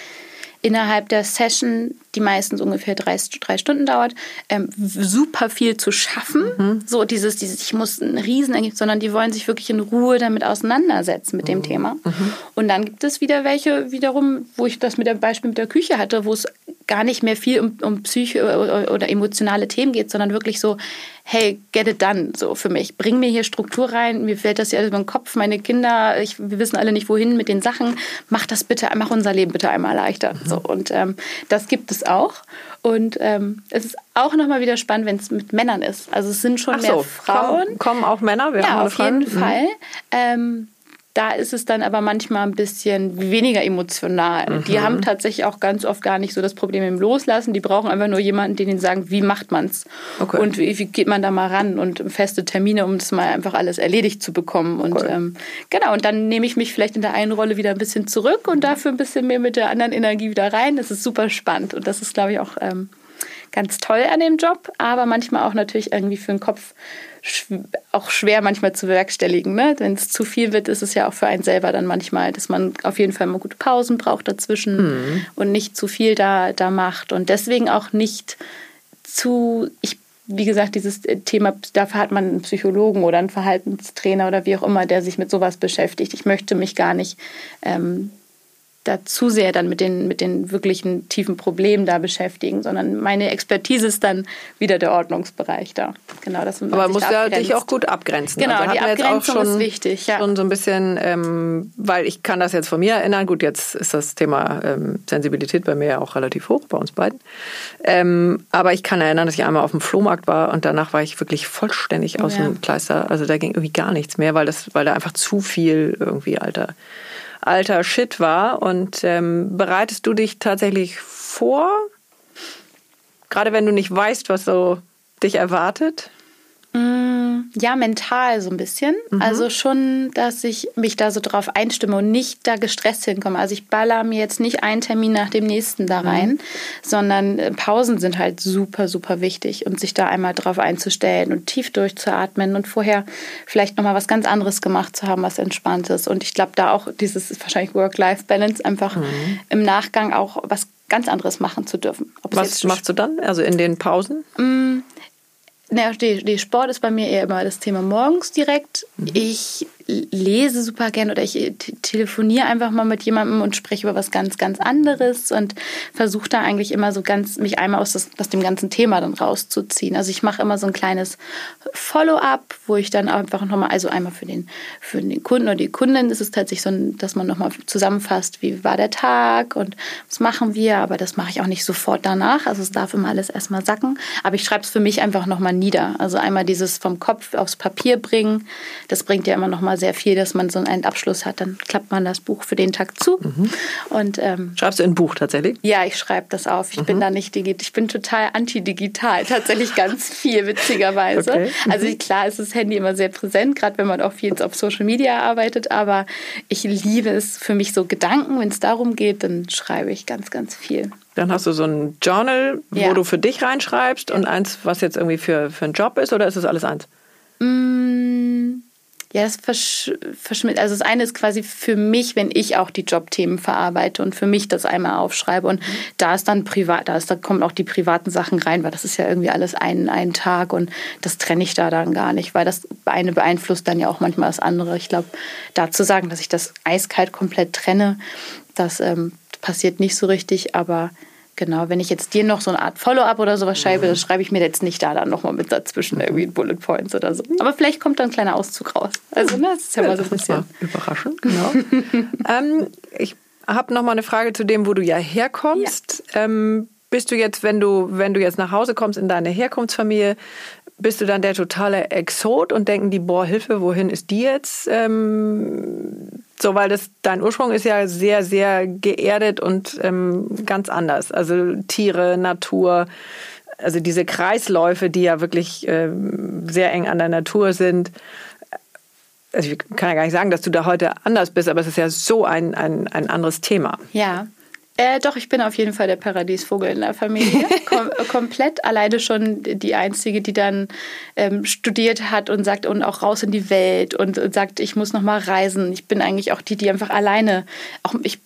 S1: innerhalb der Session, die meistens ungefähr drei, drei Stunden dauert, ähm, super viel zu schaffen. Mhm. So dieses, dieses, ich muss ein Riesen, sondern die wollen sich wirklich in Ruhe damit auseinandersetzen mit dem mhm. Thema. Mhm. Und dann gibt es wieder welche wiederum, wo ich das mit dem Beispiel mit der Küche hatte, wo es gar nicht mehr viel um, um Psyche oder emotionale Themen geht, sondern wirklich so, hey, get it done, so für mich. Bring mir hier Struktur rein, mir fällt das ja alles über den Kopf, meine Kinder, ich, wir wissen alle nicht wohin mit den Sachen, mach das bitte, mach unser Leben bitte einmal leichter. Mhm. So, und ähm, das gibt es auch. Und ähm, es ist auch nochmal wieder spannend, wenn es mit Männern ist. Also es sind schon Ach mehr so, Frauen.
S3: Kommen, kommen auch Männer?
S1: Wir ja, auf jeden mhm. Fall. Ähm, da ist es dann aber manchmal ein bisschen weniger emotional. Mhm. Die haben tatsächlich auch ganz oft gar nicht so das Problem im Loslassen. Die brauchen einfach nur jemanden, den ihnen sagen, wie macht man's okay. und wie, wie, geht man da mal ran und feste Termine, um das mal einfach alles erledigt zu bekommen. Und okay. ähm, genau, und dann nehme ich mich vielleicht in der einen Rolle wieder ein bisschen zurück und dafür ein bisschen mehr mit der anderen Energie wieder rein. Das ist super spannend und das ist, glaube ich, auch ähm, ganz toll an dem Job, aber manchmal auch natürlich irgendwie für den Kopf auch schwer manchmal zu bewerkstelligen. Ne? Wenn es zu viel wird, ist es ja auch für einen selber dann manchmal, dass man auf jeden Fall mal gute Pausen braucht dazwischen mhm. und nicht zu viel da, da macht. Und deswegen auch nicht zu, ich wie gesagt, dieses Thema, dafür hat man einen Psychologen oder einen Verhaltenstrainer oder wie auch immer, der sich mit sowas beschäftigt. Ich möchte mich gar nicht ähm, da zu sehr dann mit den, mit den wirklichen tiefen Problemen da beschäftigen, sondern meine Expertise ist dann wieder der Ordnungsbereich da.
S3: Genau, das Aber muss ja dich auch gut abgrenzen.
S1: Genau, also die Abgrenzung schon, ist wichtig.
S3: Ja. Schon so ein bisschen, ähm, weil ich kann das jetzt von mir erinnern. Gut, jetzt ist das Thema ähm, Sensibilität bei mir ja auch relativ hoch, bei uns beiden. Ähm, aber ich kann erinnern, dass ich einmal auf dem Flohmarkt war und danach war ich wirklich vollständig aus ja. dem Kleister. Also da ging irgendwie gar nichts mehr, weil, das, weil da einfach zu viel irgendwie alter alter Shit war. Und ähm, bereitest du dich tatsächlich vor, gerade wenn du nicht weißt, was so dich erwartet?
S1: Mm, ja, mental so ein bisschen. Mhm. Also schon, dass ich mich da so drauf einstimme und nicht da gestresst hinkomme. Also ich baller mir jetzt nicht einen Termin nach dem nächsten da rein, mhm. sondern äh, Pausen sind halt super, super wichtig und sich da einmal drauf einzustellen und tief durchzuatmen und vorher vielleicht nochmal was ganz anderes gemacht zu haben, was entspannt ist. Und ich glaube, da auch dieses wahrscheinlich Work-Life-Balance einfach mhm. im Nachgang auch was ganz anderes machen zu dürfen.
S3: was machst du dann? Also in den Pausen?
S1: Naja, die, die Sport ist bei mir eher immer das Thema morgens direkt. Mhm. Ich lese super gern oder ich telefoniere einfach mal mit jemandem und spreche über was ganz, ganz anderes und versuche da eigentlich immer so ganz, mich einmal aus, das, aus dem ganzen Thema dann rauszuziehen. Also ich mache immer so ein kleines Follow-up, wo ich dann einfach nochmal, also einmal für den, für den Kunden oder die Kundin ist es tatsächlich so, dass man nochmal zusammenfasst, wie war der Tag und was machen wir, aber das mache ich auch nicht sofort danach. Also es darf immer alles erstmal sacken. Aber ich schreibe es für mich einfach nochmal nieder. Also einmal dieses vom Kopf aufs Papier bringen, das bringt ja immer nochmal sehr viel, dass man so einen Abschluss hat. Dann klappt man das Buch für den Tag zu. Mhm. Und, ähm,
S3: Schreibst du ein Buch tatsächlich?
S1: Ja, ich schreibe das auf. Ich mhm. bin da nicht digital. Ich bin total anti-digital. Tatsächlich ganz viel, witzigerweise. Okay. Mhm. Also klar ist das Handy immer sehr präsent, gerade wenn man auch viel auf Social Media arbeitet. Aber ich liebe es für mich so Gedanken. Wenn es darum geht, dann schreibe ich ganz, ganz viel.
S3: Dann hast du so ein Journal, wo ja. du für dich reinschreibst ja. und eins, was jetzt irgendwie für, für einen Job ist, oder ist das alles eins?
S1: Mmh. Ja, das versch verschmilzt. Also das eine ist quasi für mich, wenn ich auch die Jobthemen verarbeite und für mich das einmal aufschreibe. Und mhm. da ist dann privat, da, ist, da kommen auch die privaten Sachen rein, weil das ist ja irgendwie alles ein, ein Tag und das trenne ich da dann gar nicht, weil das eine beeinflusst dann ja auch manchmal das andere. Ich glaube, da zu sagen, dass ich das eiskalt komplett trenne, das ähm, passiert nicht so richtig, aber Genau, wenn ich jetzt dir noch so eine Art Follow-up oder sowas schreibe, mhm. das schreibe ich mir jetzt nicht da dann nochmal mit dazwischen irgendwie Bullet Points oder so. Aber vielleicht kommt da ein kleiner Auszug raus. Also, ne, das ist ja, ja mal so ein bisschen.
S3: Überraschend, genau. ähm, ich habe nochmal eine Frage zu dem, wo du ja herkommst. Ja. Ähm, bist du jetzt, wenn du, wenn du jetzt nach Hause kommst in deine Herkunftsfamilie, bist du dann der totale Exot und denken die, boah, Hilfe, wohin ist die jetzt? Ähm, so, weil das, dein Ursprung ist ja sehr, sehr geerdet und ähm, ganz anders. Also Tiere, Natur, also diese Kreisläufe, die ja wirklich ähm, sehr eng an der Natur sind. Also ich kann ja gar nicht sagen, dass du da heute anders bist, aber es ist ja so ein, ein, ein anderes Thema.
S1: Ja, äh, doch, ich bin auf jeden Fall der Paradiesvogel in der Familie. Kom komplett alleine schon die Einzige, die dann ähm, studiert hat und sagt, und auch raus in die Welt und, und sagt, ich muss noch mal reisen. Ich bin eigentlich auch die, die einfach alleine, auch ich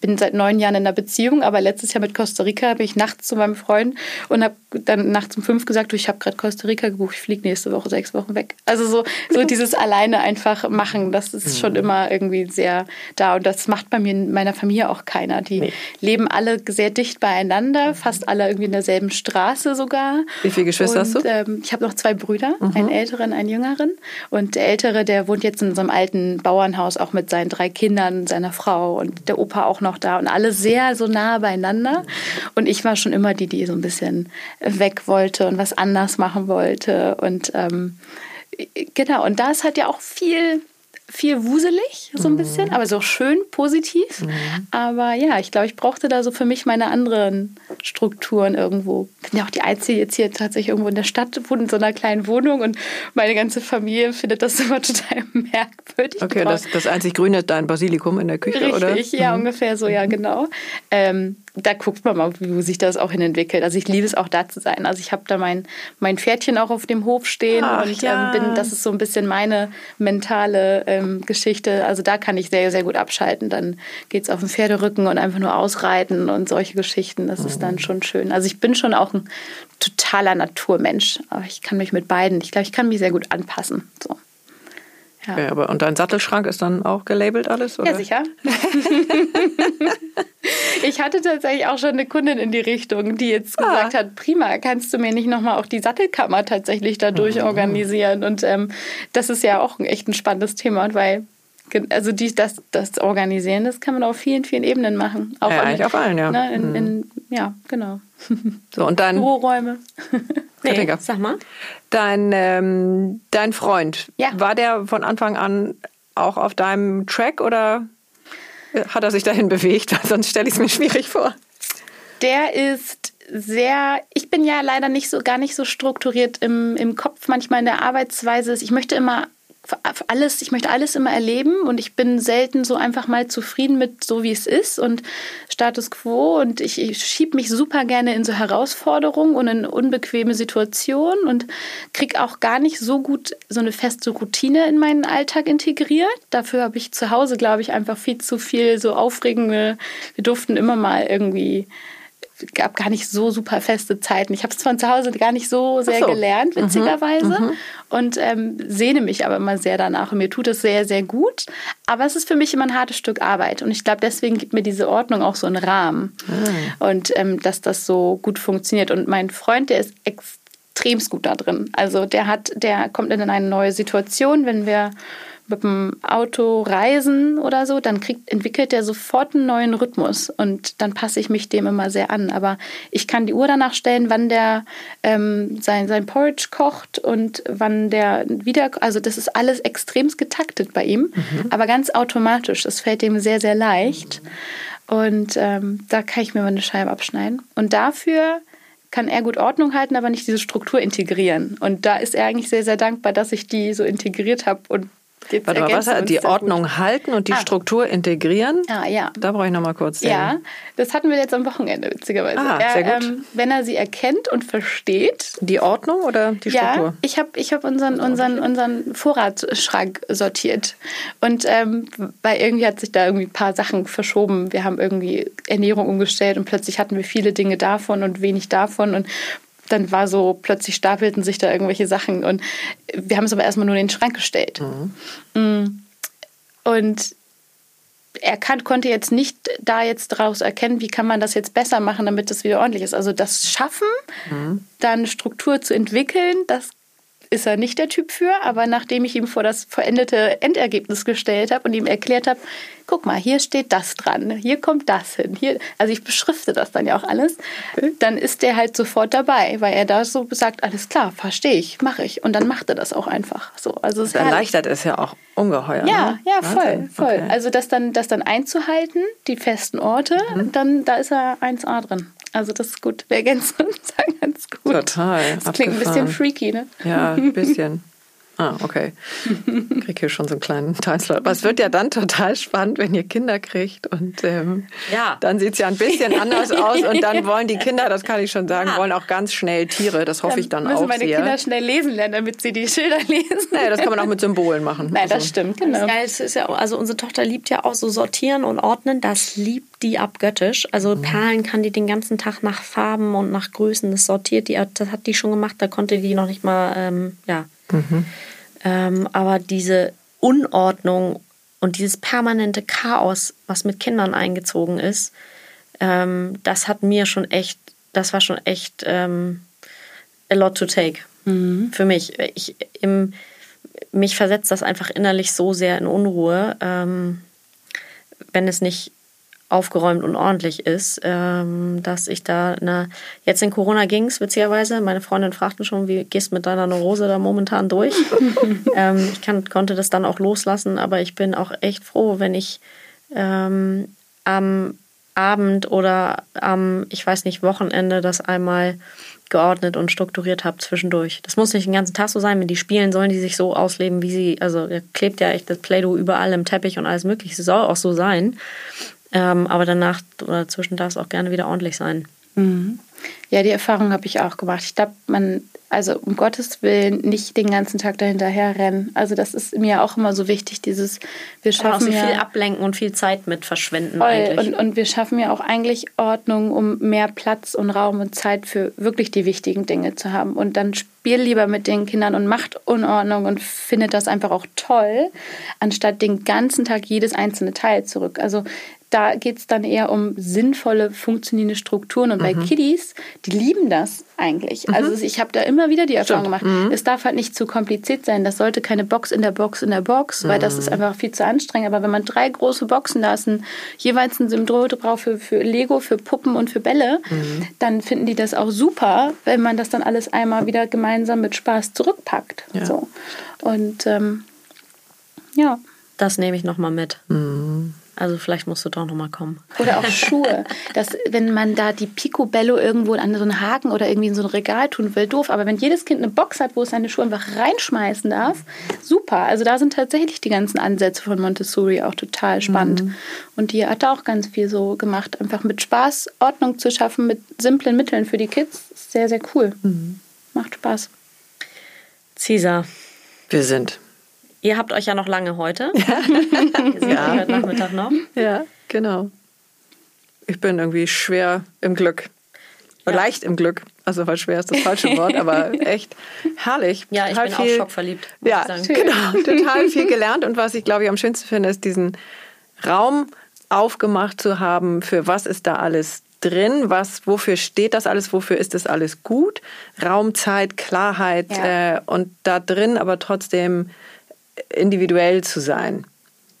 S1: bin seit neun Jahren in einer Beziehung, aber letztes Jahr mit Costa Rica bin ich nachts zu meinem Freund und habe dann nachts um fünf gesagt, du, ich habe gerade Costa Rica gebucht, ich fliege nächste Woche sechs Wochen weg. Also so, so dieses alleine einfach machen, das ist schon mhm. immer irgendwie sehr da und das macht bei mir in meiner Familie auch keiner. Die nee. leben alle sehr dicht beieinander, fast alle irgendwie in derselben Straße sogar.
S3: Wie viele Geschwister
S1: und,
S3: hast du?
S1: Ähm, ich habe noch zwei Brüder, mhm. einen älteren, einen jüngeren und der ältere, der wohnt jetzt in so einem alten Bauernhaus auch mit seinen drei Kindern, seiner Frau und der Opa auch noch da und alle sehr so nah beieinander. Und ich war schon immer die, die so ein bisschen weg wollte und was anders machen wollte. Und ähm, genau, und da ist halt ja auch viel viel wuselig, so ein mhm. bisschen, aber so schön positiv. Mhm. Aber ja, ich glaube, ich brauchte da so für mich meine anderen Strukturen irgendwo. Ich bin ja auch die Einzige jetzt hier tatsächlich irgendwo in der Stadt, wohne in so einer kleinen Wohnung und meine ganze Familie findet das immer total merkwürdig.
S3: Okay, das, das einzig Grüne ist dein Basilikum in der Küche,
S1: Richtig,
S3: oder?
S1: Richtig, ja, mhm. ungefähr so, ja, genau. Ähm, da guckt man mal, wie sich das auch hin entwickelt. Also ich liebe es auch da zu sein. Also ich habe da mein, mein Pferdchen auch auf dem Hof stehen Ach, und ja. ähm, bin, das ist so ein bisschen meine mentale ähm, Geschichte. Also da kann ich sehr, sehr gut abschalten. Dann geht es auf den Pferderücken und einfach nur ausreiten und solche Geschichten. Das mhm. ist dann mhm. schon schön. Also ich bin schon auch ein totaler Naturmensch. Aber ich kann mich mit beiden, ich glaube, ich kann mich sehr gut anpassen. So.
S3: Ja. Okay, aber und dein Sattelschrank ist dann auch gelabelt alles? Oder?
S1: Ja, sicher. ich hatte tatsächlich auch schon eine Kundin in die Richtung, die jetzt ah. gesagt hat, prima, kannst du mir nicht nochmal auch die Sattelkammer tatsächlich dadurch mhm. organisieren? Und ähm, das ist ja auch ein echt ein spannendes Thema, weil also die, das, das Organisieren, das kann man auf vielen, vielen Ebenen machen.
S3: Auch ja, an, eigentlich auf allen, ja.
S1: Ne, in, in, mhm. ja, genau.
S3: So, und dann.
S1: Büroräume.
S2: nee, sag mal.
S3: Dein, ähm, dein Freund,
S1: ja.
S3: war der von Anfang an auch auf deinem Track oder hat er sich dahin bewegt? Sonst stelle ich es mir schwierig vor.
S1: Der ist sehr, ich bin ja leider nicht so, gar nicht so strukturiert im, im Kopf, manchmal in der Arbeitsweise. Ich möchte immer alles, ich möchte alles immer erleben und ich bin selten so einfach mal zufrieden mit so wie es ist und Status quo und ich, ich schiebe mich super gerne in so Herausforderungen und in unbequeme Situationen und kriege auch gar nicht so gut so eine feste Routine in meinen Alltag integriert. Dafür habe ich zu Hause, glaube ich, einfach viel zu viel so aufregende, wir durften immer mal irgendwie gab gar nicht so super feste Zeiten. Ich habe es von zu Hause gar nicht so sehr so. gelernt, mhm. witzigerweise. Mhm. Und ähm, sehne mich aber immer sehr danach. Und mir tut es sehr, sehr gut. Aber es ist für mich immer ein hartes Stück Arbeit. Und ich glaube, deswegen gibt mir diese Ordnung auch so einen Rahmen. Mhm. Und ähm, dass das so gut funktioniert. Und mein Freund, der ist extremst gut da drin. Also der hat, der kommt in eine neue Situation, wenn wir mit dem Auto reisen oder so, dann kriegt, entwickelt der sofort einen neuen Rhythmus und dann passe ich mich dem immer sehr an. Aber ich kann die Uhr danach stellen, wann der ähm, sein, sein Porridge kocht und wann der wieder, also das ist alles extremst getaktet bei ihm, mhm. aber ganz automatisch. Das fällt ihm sehr, sehr leicht. Und ähm, da kann ich mir mal eine Scheibe abschneiden. Und dafür kann er gut Ordnung halten, aber nicht diese Struktur integrieren. Und da ist er eigentlich sehr, sehr dankbar, dass ich die so integriert habe und
S3: Jetzt Warte mal, was, die Ordnung halten und die ah. Struktur integrieren?
S1: Ah, ja.
S3: Da brauche ich noch mal kurz den.
S1: Ja, das hatten wir jetzt am Wochenende, witzigerweise. Ah, sehr gut. Ähm, wenn er sie erkennt und versteht.
S3: Die Ordnung oder die Struktur?
S1: Ja, ich habe ich hab unseren, unseren, unseren Vorratsschrank sortiert. Und ähm, weil irgendwie hat sich da irgendwie ein paar Sachen verschoben. Wir haben irgendwie Ernährung umgestellt und plötzlich hatten wir viele Dinge davon und wenig davon. Und dann war so, plötzlich stapelten sich da irgendwelche Sachen und wir haben es aber erstmal nur in den Schrank gestellt. Mhm. Mm. Und er kann, konnte jetzt nicht da jetzt daraus erkennen, wie kann man das jetzt besser machen, damit das wieder ordentlich ist. Also das Schaffen, mhm. dann Struktur zu entwickeln, das ist er nicht der Typ für, aber nachdem ich ihm vor das verendete Endergebnis gestellt habe und ihm erklärt habe, guck mal, hier steht das dran, hier kommt das hin, hier, also ich beschrifte das dann ja auch alles, dann ist der halt sofort dabei, weil er da so sagt, alles klar, verstehe ich, mache ich und dann macht er das auch einfach so. Also
S3: es erleichtert es ja auch ungeheuer.
S1: Ja, ne? ja, voll, voll. Okay. Also das dann, das dann einzuhalten, die festen Orte, mhm. dann da ist er 1A drin. Also das ist gut. Wir ergänzen uns ganz gut.
S3: Total.
S1: Das klingt ein bisschen freaky, ne?
S3: Ja, ein bisschen. Ah, okay. Ich kriege hier schon so einen kleinen Teilslot. Aber es wird ja dann total spannend, wenn ihr Kinder kriegt. Und ähm, ja. dann sieht es ja ein bisschen anders aus. Und dann wollen die Kinder, das kann ich schon sagen, ja. wollen auch ganz schnell Tiere. Das hoffe dann ich dann müssen auch
S1: meine
S3: sehr.
S1: Kinder schnell lesen lernen, damit sie die Schilder lesen.
S3: Naja, das kann man auch mit Symbolen machen.
S1: Nein, also. das stimmt. Genau. Das
S2: ist ja, also unsere Tochter liebt ja auch so sortieren und ordnen. Das liebt die abgöttisch. Also mhm. Perlen kann die den ganzen Tag nach Farben und nach Größen. Das sortiert die. Das hat die schon gemacht. Da konnte die noch nicht mal, ähm, ja. Mhm ähm, aber diese Unordnung und dieses permanente Chaos, was mit Kindern eingezogen ist, ähm, das hat mir schon echt, das war schon echt ähm, a lot to take mhm. für mich. Ich, im, mich versetzt das einfach innerlich so sehr in Unruhe, ähm, wenn es nicht aufgeräumt und ordentlich ist, ähm, dass ich da, na, jetzt in Corona ging es witzigerweise. Meine Freundin fragten schon, wie gehst du mit deiner Neurose da momentan durch? ähm, ich kann, konnte das dann auch loslassen, aber ich bin auch echt froh, wenn ich ähm, am Abend oder am, ich weiß nicht, Wochenende das einmal geordnet und strukturiert habe zwischendurch. Das muss nicht den ganzen Tag so sein. Wenn die spielen, sollen die sich so ausleben, wie sie, also klebt ja echt das Play-Doh überall im Teppich und alles mögliche. Es soll auch so sein. Ähm, aber danach oder zwischen darf es auch gerne wieder ordentlich sein.
S1: Mhm. Ja, die Erfahrung habe ich auch gemacht. Ich glaube, man, also um Gottes Willen, nicht den ganzen Tag dahinterher rennen. Also das ist mir auch immer so wichtig, dieses, wir schaffen
S2: ja, viel ablenken und viel Zeit mit verschwenden
S1: voll. eigentlich. Und, und wir schaffen ja auch eigentlich Ordnung, um mehr Platz und Raum und Zeit für wirklich die wichtigen Dinge zu haben. Und dann spiel lieber mit den Kindern und macht Unordnung und findet das einfach auch toll, anstatt den ganzen Tag jedes einzelne Teil zurück. Also da geht es dann eher um sinnvolle, funktionierende Strukturen. Und mhm. bei Kiddies, die lieben das eigentlich. Mhm. Also ich habe da immer wieder die Erfahrung Stimmt. gemacht, mhm. es darf halt nicht zu kompliziert sein. Das sollte keine Box in der Box in der Box, weil das ist mhm. einfach viel zu anstrengend. Aber wenn man drei große Boxen da ist, jeweils ein Symbol drauf für, für Lego, für Puppen und für Bälle, mhm. dann finden die das auch super, wenn man das dann alles einmal wieder gemeinsam mit Spaß zurückpackt. Ja. So. Und ähm, ja.
S2: Das nehme ich nochmal mit. Mhm. Also vielleicht musst du doch nochmal kommen.
S1: Oder auch Schuhe. dass, wenn man da die Picobello irgendwo an so einen Haken oder irgendwie in so ein Regal tun will, doof. Aber wenn jedes Kind eine Box hat, wo es seine Schuhe einfach reinschmeißen darf, super. Also da sind tatsächlich die ganzen Ansätze von Montessori auch total spannend. Mhm. Und die hat da auch ganz viel so gemacht. Einfach mit Spaß Ordnung zu schaffen, mit simplen Mitteln für die Kids. Sehr, sehr cool. Mhm. Macht Spaß.
S2: Cesar.
S3: Wir sind
S2: Ihr habt euch ja noch lange heute. Ja. ja. heute Nachmittag noch.
S3: Ja, genau. Ich bin irgendwie schwer im Glück. Ja. Leicht im Glück. Also, weil schwer ist das falsche Wort, aber echt herrlich.
S2: Ja, ich bin viel, auch schockverliebt.
S3: Ja, genau. Total viel gelernt. Und was ich, glaube ich, am schönsten finde, ist diesen Raum aufgemacht zu haben, für was ist da alles drin, was, wofür steht das alles, wofür ist das alles gut, Raum, Zeit, Klarheit ja. äh, und da drin aber trotzdem individuell zu sein.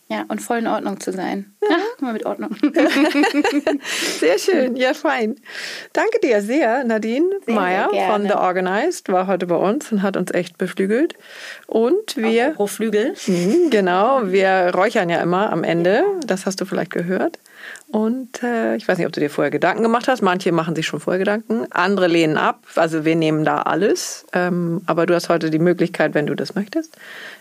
S1: Ja, und voll in Ordnung zu sein. Ja. Ach, mal mit Ordnung.
S3: sehr schön, ja, fein. Danke dir sehr, Nadine Meyer von The Organized war heute bei uns und hat uns echt beflügelt. Und wir.
S2: Pro Flügel.
S3: Mh, genau, wir räuchern ja immer am Ende. Das hast du vielleicht gehört. Und äh, ich weiß nicht, ob du dir vorher Gedanken gemacht hast. Manche machen sich schon vorher Gedanken, andere lehnen ab. Also wir nehmen da alles. Ähm, aber du hast heute die Möglichkeit, wenn du das möchtest,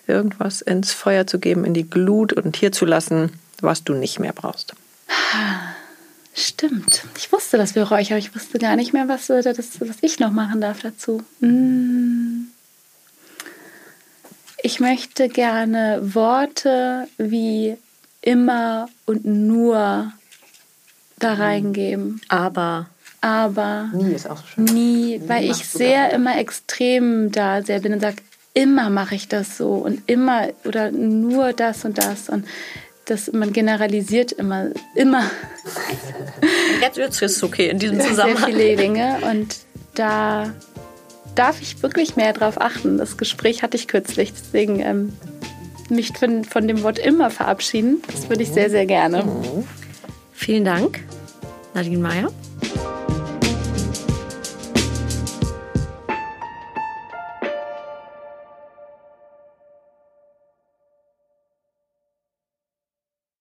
S3: irgendwas ins Feuer zu geben, in die Glut und hier zu lassen, was du nicht mehr brauchst.
S1: Stimmt. Ich wusste, dass wir räuchern, aber ich wusste gar nicht mehr, was, das, was ich noch machen darf dazu. Mm. Ich möchte gerne Worte wie immer und nur da mhm. reingeben.
S2: Aber.
S1: Aber.
S3: Nie ist auch so schön.
S1: Nie, weil nie ich sehr immer extrem da sehr bin und sage, immer mache ich das so und immer oder nur das und das und das, man generalisiert immer, immer.
S2: Jetzt, ist es okay in diesem Zusammenhang.
S1: Sehr viele Dinge und da darf ich wirklich mehr darauf achten. Das Gespräch hatte ich kürzlich, deswegen ähm, mich von, von dem Wort immer verabschieden. Das würde ich sehr, sehr gerne.
S2: Vielen Dank, Nadine Meyer.